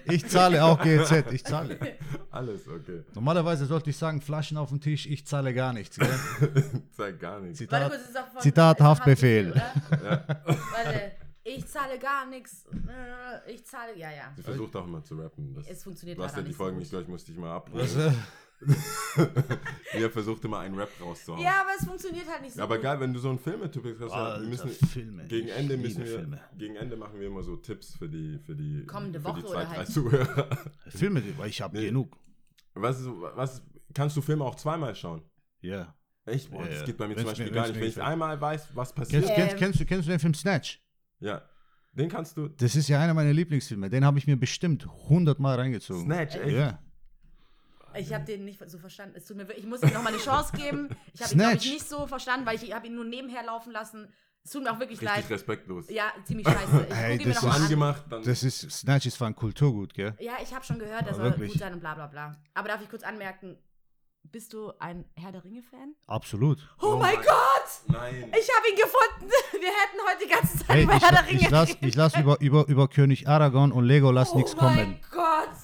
Ich zahle auch GZ, ich zahle. Alles, okay. Normalerweise sollte ich sagen, Flaschen auf dem Tisch, ich zahle gar nichts. Gell? Zeig gar nichts. Warte Zitat, kurz, das ist doch von Zitat ist doch Haftbefehl. oder? Warte. Ich zahle gar nichts. Äh, Ich zahle. Ja, ja. Sie versucht auch immer zu rappen. Das, Es funktioniert du hast leider ja die nicht so Folgen gut. nicht durch, musste ich mal abbrechen. Ihr versucht immer einen Rap rauszuhauen. Ja, aber es funktioniert halt nicht so. Ja, aber gut. geil, wenn du so ein Filmetyp bist, hast, ja, wir Alter, müssen Filme. gegen Ich Ende liebe müssen wir Filme. gegen Ende machen wir immer so Tipps für die für die Kommende für Woche die zwei, oder drei halt- Zuhörer. Filme, weil ich habe Nee. genug. Was, ist- was kannst du Filme auch zweimal schauen? Ja. Echt? Boah, Ja, das geht bei mir Wenn's zum Beispiel mir- gar nicht. Wenn ich einmal weiß, was Kennst, passiert, kennst, Ähm. kennst, du, kennst du den Film Snatch? Ja, den kannst du. Das ist ja einer meiner Lieblingsfilme. Den habe ich mir bestimmt 100 Mal reingezogen. Snatch, echt? Ja. Ich habe den nicht so verstanden. Es tut mir wirklich, ich muss ihm noch mal eine Chance geben. Ich habe ihn, glaube ich, nicht so verstanden, weil ich habe ihn nur nebenher laufen lassen. Es tut mir auch wirklich Richtig leid. respektlos. Ja, ziemlich scheiße. Ich Hey, das ist- an. Angemacht, dann. Das ist, Snatch ist zwar ein Kulturgut, gell? Ja, ich habe schon gehört, er Aber soll wirklich. gut sein und bla bla bla. Aber darf ich kurz anmerken, bist du ein Herr der Ringe-Fan? Absolut. Oh, Oh mein mein- Gott! Nein. Ich habe ihn gefunden! Wir hätten heute die ganze Zeit Hey, über ich, Herr der Ringe ich lass, reden. ich lass über, über, über König Aragorn und Legolas Oh nichts mein kommen. Gott!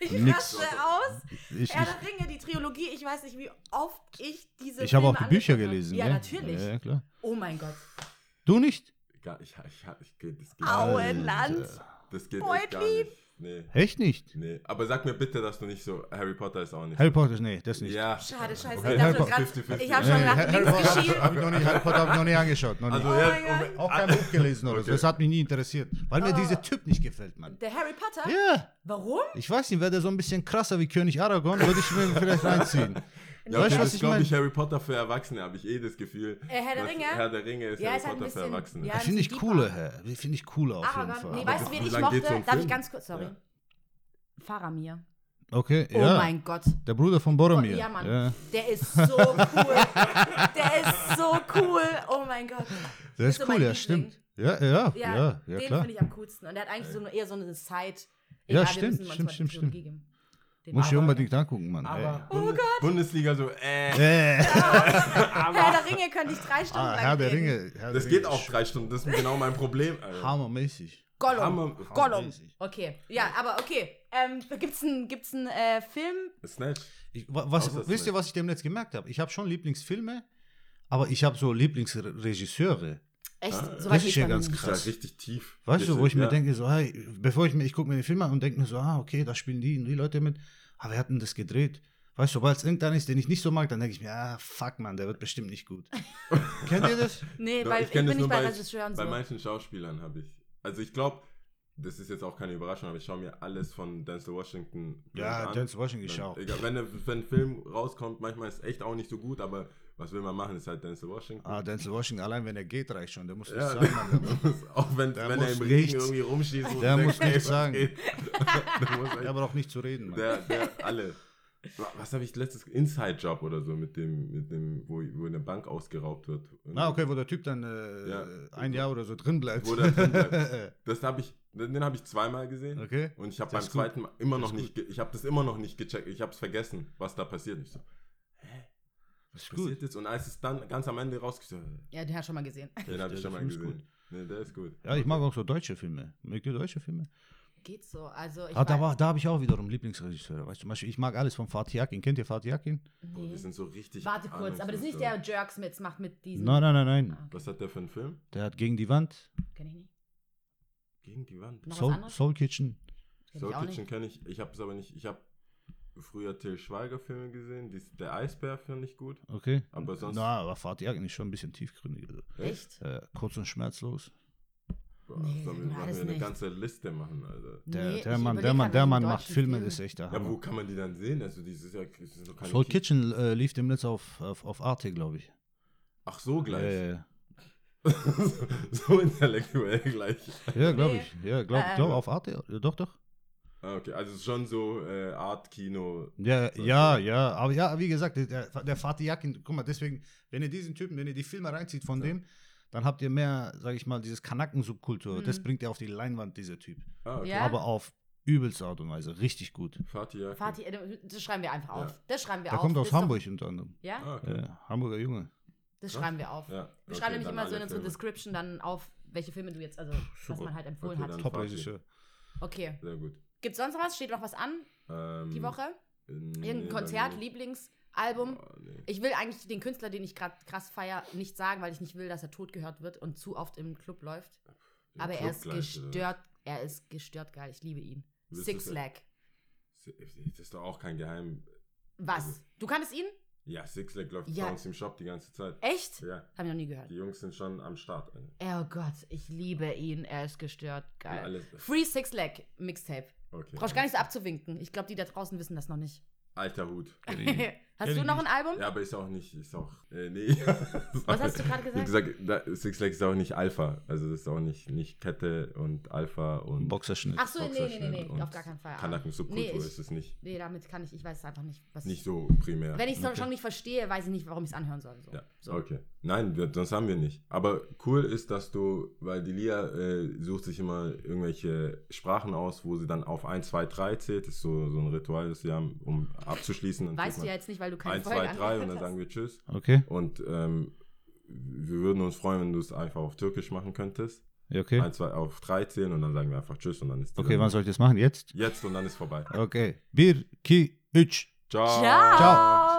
Ich Nix. raste aus. raus. Ich, Herr ich, der Ringe, die Trilogie, ich weiß nicht, wie oft ich diese ich habe auch die Bücher habe. gelesen. Ja, gell? natürlich. Ja, ja, klar. Oh mein Gott. Du nicht? Ich, ich, ich, ich, das geht, Auenland. das geht echt Poetry. gar nicht. Nee, Echt nicht? nee. Aber sag mir bitte, dass du nicht so, Harry Potter ist auch nicht. Harry Potter, nee, das nicht. Ja. Schade, scheiße. Okay, ich Harry habe schon Potter grad- 50-50. ich hab schon Nee, nach Harry Potter habe ich noch nicht, Harry Potter habe ich noch nie angeschaut. Noch nie. Also, Oh ja, mein um- auch kein Buch gelesen oder so. Okay. Das hat mich nie interessiert. Weil mir Oh. dieser Typ nicht gefällt, Mann. Der Harry Potter? Ja, Warum? ich weiß nicht, wäre der so ein bisschen krasser wie König Aragorn, würde ich mir vielleicht reinziehen. Ja, Weißt okay, was das ich glaube ich Harry Potter für Erwachsene, habe ich eh das Gefühl. Äh, Herr der Ringe? Herr der Ringe ist Ja, Harry ist halt Potter für bisschen- Erwachsene. ja, finde ich cooler, Herr. Finde ich cooler auf jeden Aragorn. Fall. Nee, weißt du, wen Wie ich mochte? im Darf ich Film? ganz kurz, sorry. Ja. Faramir. Okay, Oh ja. mein Gott. Der Bruder von Boromir. Ja, Mann. Ja. Der ist so cool. Der ist so cool. Oh mein Gott. Der ist so cool, ja, Liebling. stimmt. Ja, ja, ja, ja, den finde ich am coolsten. Und der hat eigentlich so eine, eher so eine Side. Ja, stimmt, stimmt, stimmt, stimmt. Den Muss ich unbedingt angucken, Mann. Aber Oh Bundes Bundesliga so, äh. Äh. Herr der Ringe könnte ich drei Stunden Ah, Herr der. Ringe. Herr Das der geht Ringe auch drei Stunden, das ist genau mein Problem. Alter. Hammermäßig. Gollum. Hammer- Gollum. Okay. Ja, aber okay. Ähm, gibt's einen gibt's einen, äh, Film? Snatch. Ich, wa- was, Außer wisst ihr, was ich demnächst gemerkt habe? Ich habe schon Lieblingsfilme, aber ich habe so Lieblingsregisseure. Echt? Ah, so das ist ja bei mir ganz nicht. Das ist Krass. ja richtig tief. Weißt du, wo ich mir Ja. denke, so, hey, bevor ich mir, ich gucke mir den Film an und denke mir so, ah, okay, da spielen die und die Leute mit. Aber wer hat denn das gedreht? Weißt du, sobald es irgendeiner ist, den ich nicht so mag, dann denke ich mir, ah, fuck, man, der wird bestimmt nicht gut. Kennt ihr das? Nee, Doch, weil ich, kenn bin das nicht bei bei, Regisseuren bei so. manchen Schauspielern habe ich. Also ich glaube, das ist jetzt auch keine Überraschung, aber ich schaue mir alles von Denzel Washington Ja, an. Denzel Washington ich auch. Egal, wenn, wenn ein Film rauskommt, manchmal ist es echt auch nicht so gut, aber was will man machen, ist halt Denzel Washington. Ah, Denzel Washington, allein wenn er geht, reicht schon. Der muss nicht Ja, sagen, Mann. der muss, auch wenn, Der wenn er im Regen nichts- irgendwie rumschießt. wo der du muss nichts sagen. der braucht nicht zu reden, Mann. der, der, alle. Wa- Was habe ich letztes Inside-Job oder so mit dem, mit dem, wo, wo eine Bank ausgeraubt wird. Und Ah, okay, wo der Typ dann äh, Ja. ein Jahr oder so drin bleibt. Wo der drin bleibt. Das habe ich, den habe ich zweimal gesehen. okay. Und ich habe beim zweiten Mal immer Das noch nicht, ich habe das immer noch nicht gecheckt. Ich habe es vergessen, was da passiert. Ich so, ist passiert gut. jetzt? Und als es dann ganz am Ende rausgestellt, Ja, den hat schon mal gesehen. den habe Der ich schon mal Film ist gesehen. Nee, der ist gut. Ja, ich mag auch so deutsche Filme. Mögt ihr deutsche Filme? Geht so. Also ich Ah, da war- da habe ich auch wiederum Lieblingsregisseure. Weißt du, zum Beispiel, ich mag alles von Fatih Akin. Kennt ihr Fatih Akin? Boah, Nee. die sind so richtig. Warte kurz, aber das ist nicht der Jerks mit, macht mit diesem. Nein, nein, nein, nein. Ah, okay. Was hat der für einen Film? Der hat gegen die Wand, Kenn ich nicht. Gegen die Wand. Soul? Soul Kitchen. Kenn Soul Kitchen kenne ich. Ich habe es aber nicht. Ich habe früher Till Schweiger Filme gesehen. Dies, der Eisbär finde ich gut. Okay. Aber sonst- Na, aber Fatih Akin ist schon ein bisschen tiefgründig. Also, Echt? äh, kurz und schmerzlos. Boah, Nee, sollen sag wir, eine nicht. ganze Liste machen, Alter. Der, Nee, der Mann, der Mann, der Mann macht Filme, Film. das ist echt der Ja, aber wo kann man die dann sehen? Also, die ist ja, keine Soul Ki- Kitchen äh, lief demnächst auf, auf, auf Arte, glaube ich. Ach so, gleich. ja. so intellektuell gleich. ja glaube Nee. ich. Ja, glaube Ähm. glaub, auf Arte. Ja, Doch, doch. Ah, okay, also es ist schon so äh, Art Kino. Ja, ja, so. ja, aber ja, wie gesagt, der, der Fatih Yakin, guck mal, deswegen, wenn ihr diesen Typen, wenn ihr die Filme reinzieht von Ja. dem, dann habt ihr mehr, sag ich mal, dieses Kanaken-Subkultur. Mhm. Das bringt ihr auf die Leinwand, dieser Typ. Ah, okay. Ja? Aber auf übelste Art und Weise, richtig gut. Fatih Akin. Fatih, äh, das schreiben wir einfach Ja. auf. Das schreiben wir Der auf. kommt Das aus doch- Hamburg unter anderem. Ja? Ah, okay. Ja, Hamburger Junge. Das Krass. schreiben wir auf. Ja, Wir okay, schreiben nämlich immer so in unsere. Description dann auf, welche Filme du jetzt, also was man halt empfohlen Okay, hat. Top-Regisseur. Okay. Sehr gut. Gibt's sonst noch was? Steht noch was an Ähm, die Woche? nee, Irgendein Konzert, dann- Lieblingsalbum? Oh, nee. Ich will eigentlich den Künstler, den ich gerade krass feier, nicht sagen, weil ich nicht will, dass er tot gehört wird und zu oft im Club läuft. Im Aber er Club ist gleich, oder? gestört. Er ist gestört geil. Ich liebe ihn. Willst Six Lag. Das ist doch auch kein Geheim. Was? Also- Du kanntest ihn? Ja, Six Leg läuft Ja. bei uns im Shop die ganze Zeit. Echt? Ja, Hab ich noch nie gehört. die Jungs sind schon am Start. Oh Gott, ich liebe ihn. Er ist gestört. Ja, Geil. alles- Free Six Lag Mixtape. Okay. Brauchst gar nicht so abzuwinken. Ich glaube, die da draußen wissen das noch nicht. Alter Hut. Hast du noch ein. Album? Ja, aber ist auch nicht, ist auch, äh, nee. Was hast du gerade Ich hab gesagt? gesagt, da, Six Legs ist auch nicht Alpha. Also das ist auch nicht, nicht Kette und Alpha und Boxerschnitt. Ach so, nee, nee, nee, Boxerschnitt nee, und auf gar keinen Fall. Kanaken Subkultur Nee, ich- ist es nicht. Nee, damit kann ich, ich weiß es einfach nicht. Was Nicht so primär. Wenn ich es schon nicht verstehe, weiß ich nicht, warum ich es anhören soll. So. Ja, so. okay. Nein, wir, sonst haben wir nicht. Aber cool ist, dass du, weil die Lia äh, sucht sich immer irgendwelche Sprachen aus, wo sie dann auf 1, 2, 3 zählt. Das ist so, so ein Ritual, das sie haben, um abzuschließen. Dann Weißt du ja jetzt nicht, weil du keine 1, Folge 2, 3 und dann sagen wir Tschüss. Okay. Und ähm, wir würden uns freuen, wenn du es einfach auf Türkisch machen könntest. Okay. 1, 2, auf 3 zählen und dann sagen wir einfach Tschüss und dann ist die Okay, Sendung wann soll ich das machen? Jetzt? Jetzt und dann ist vorbei. Okay. Bir, ki, Hütsch. Ciao. Ciao. Ciao.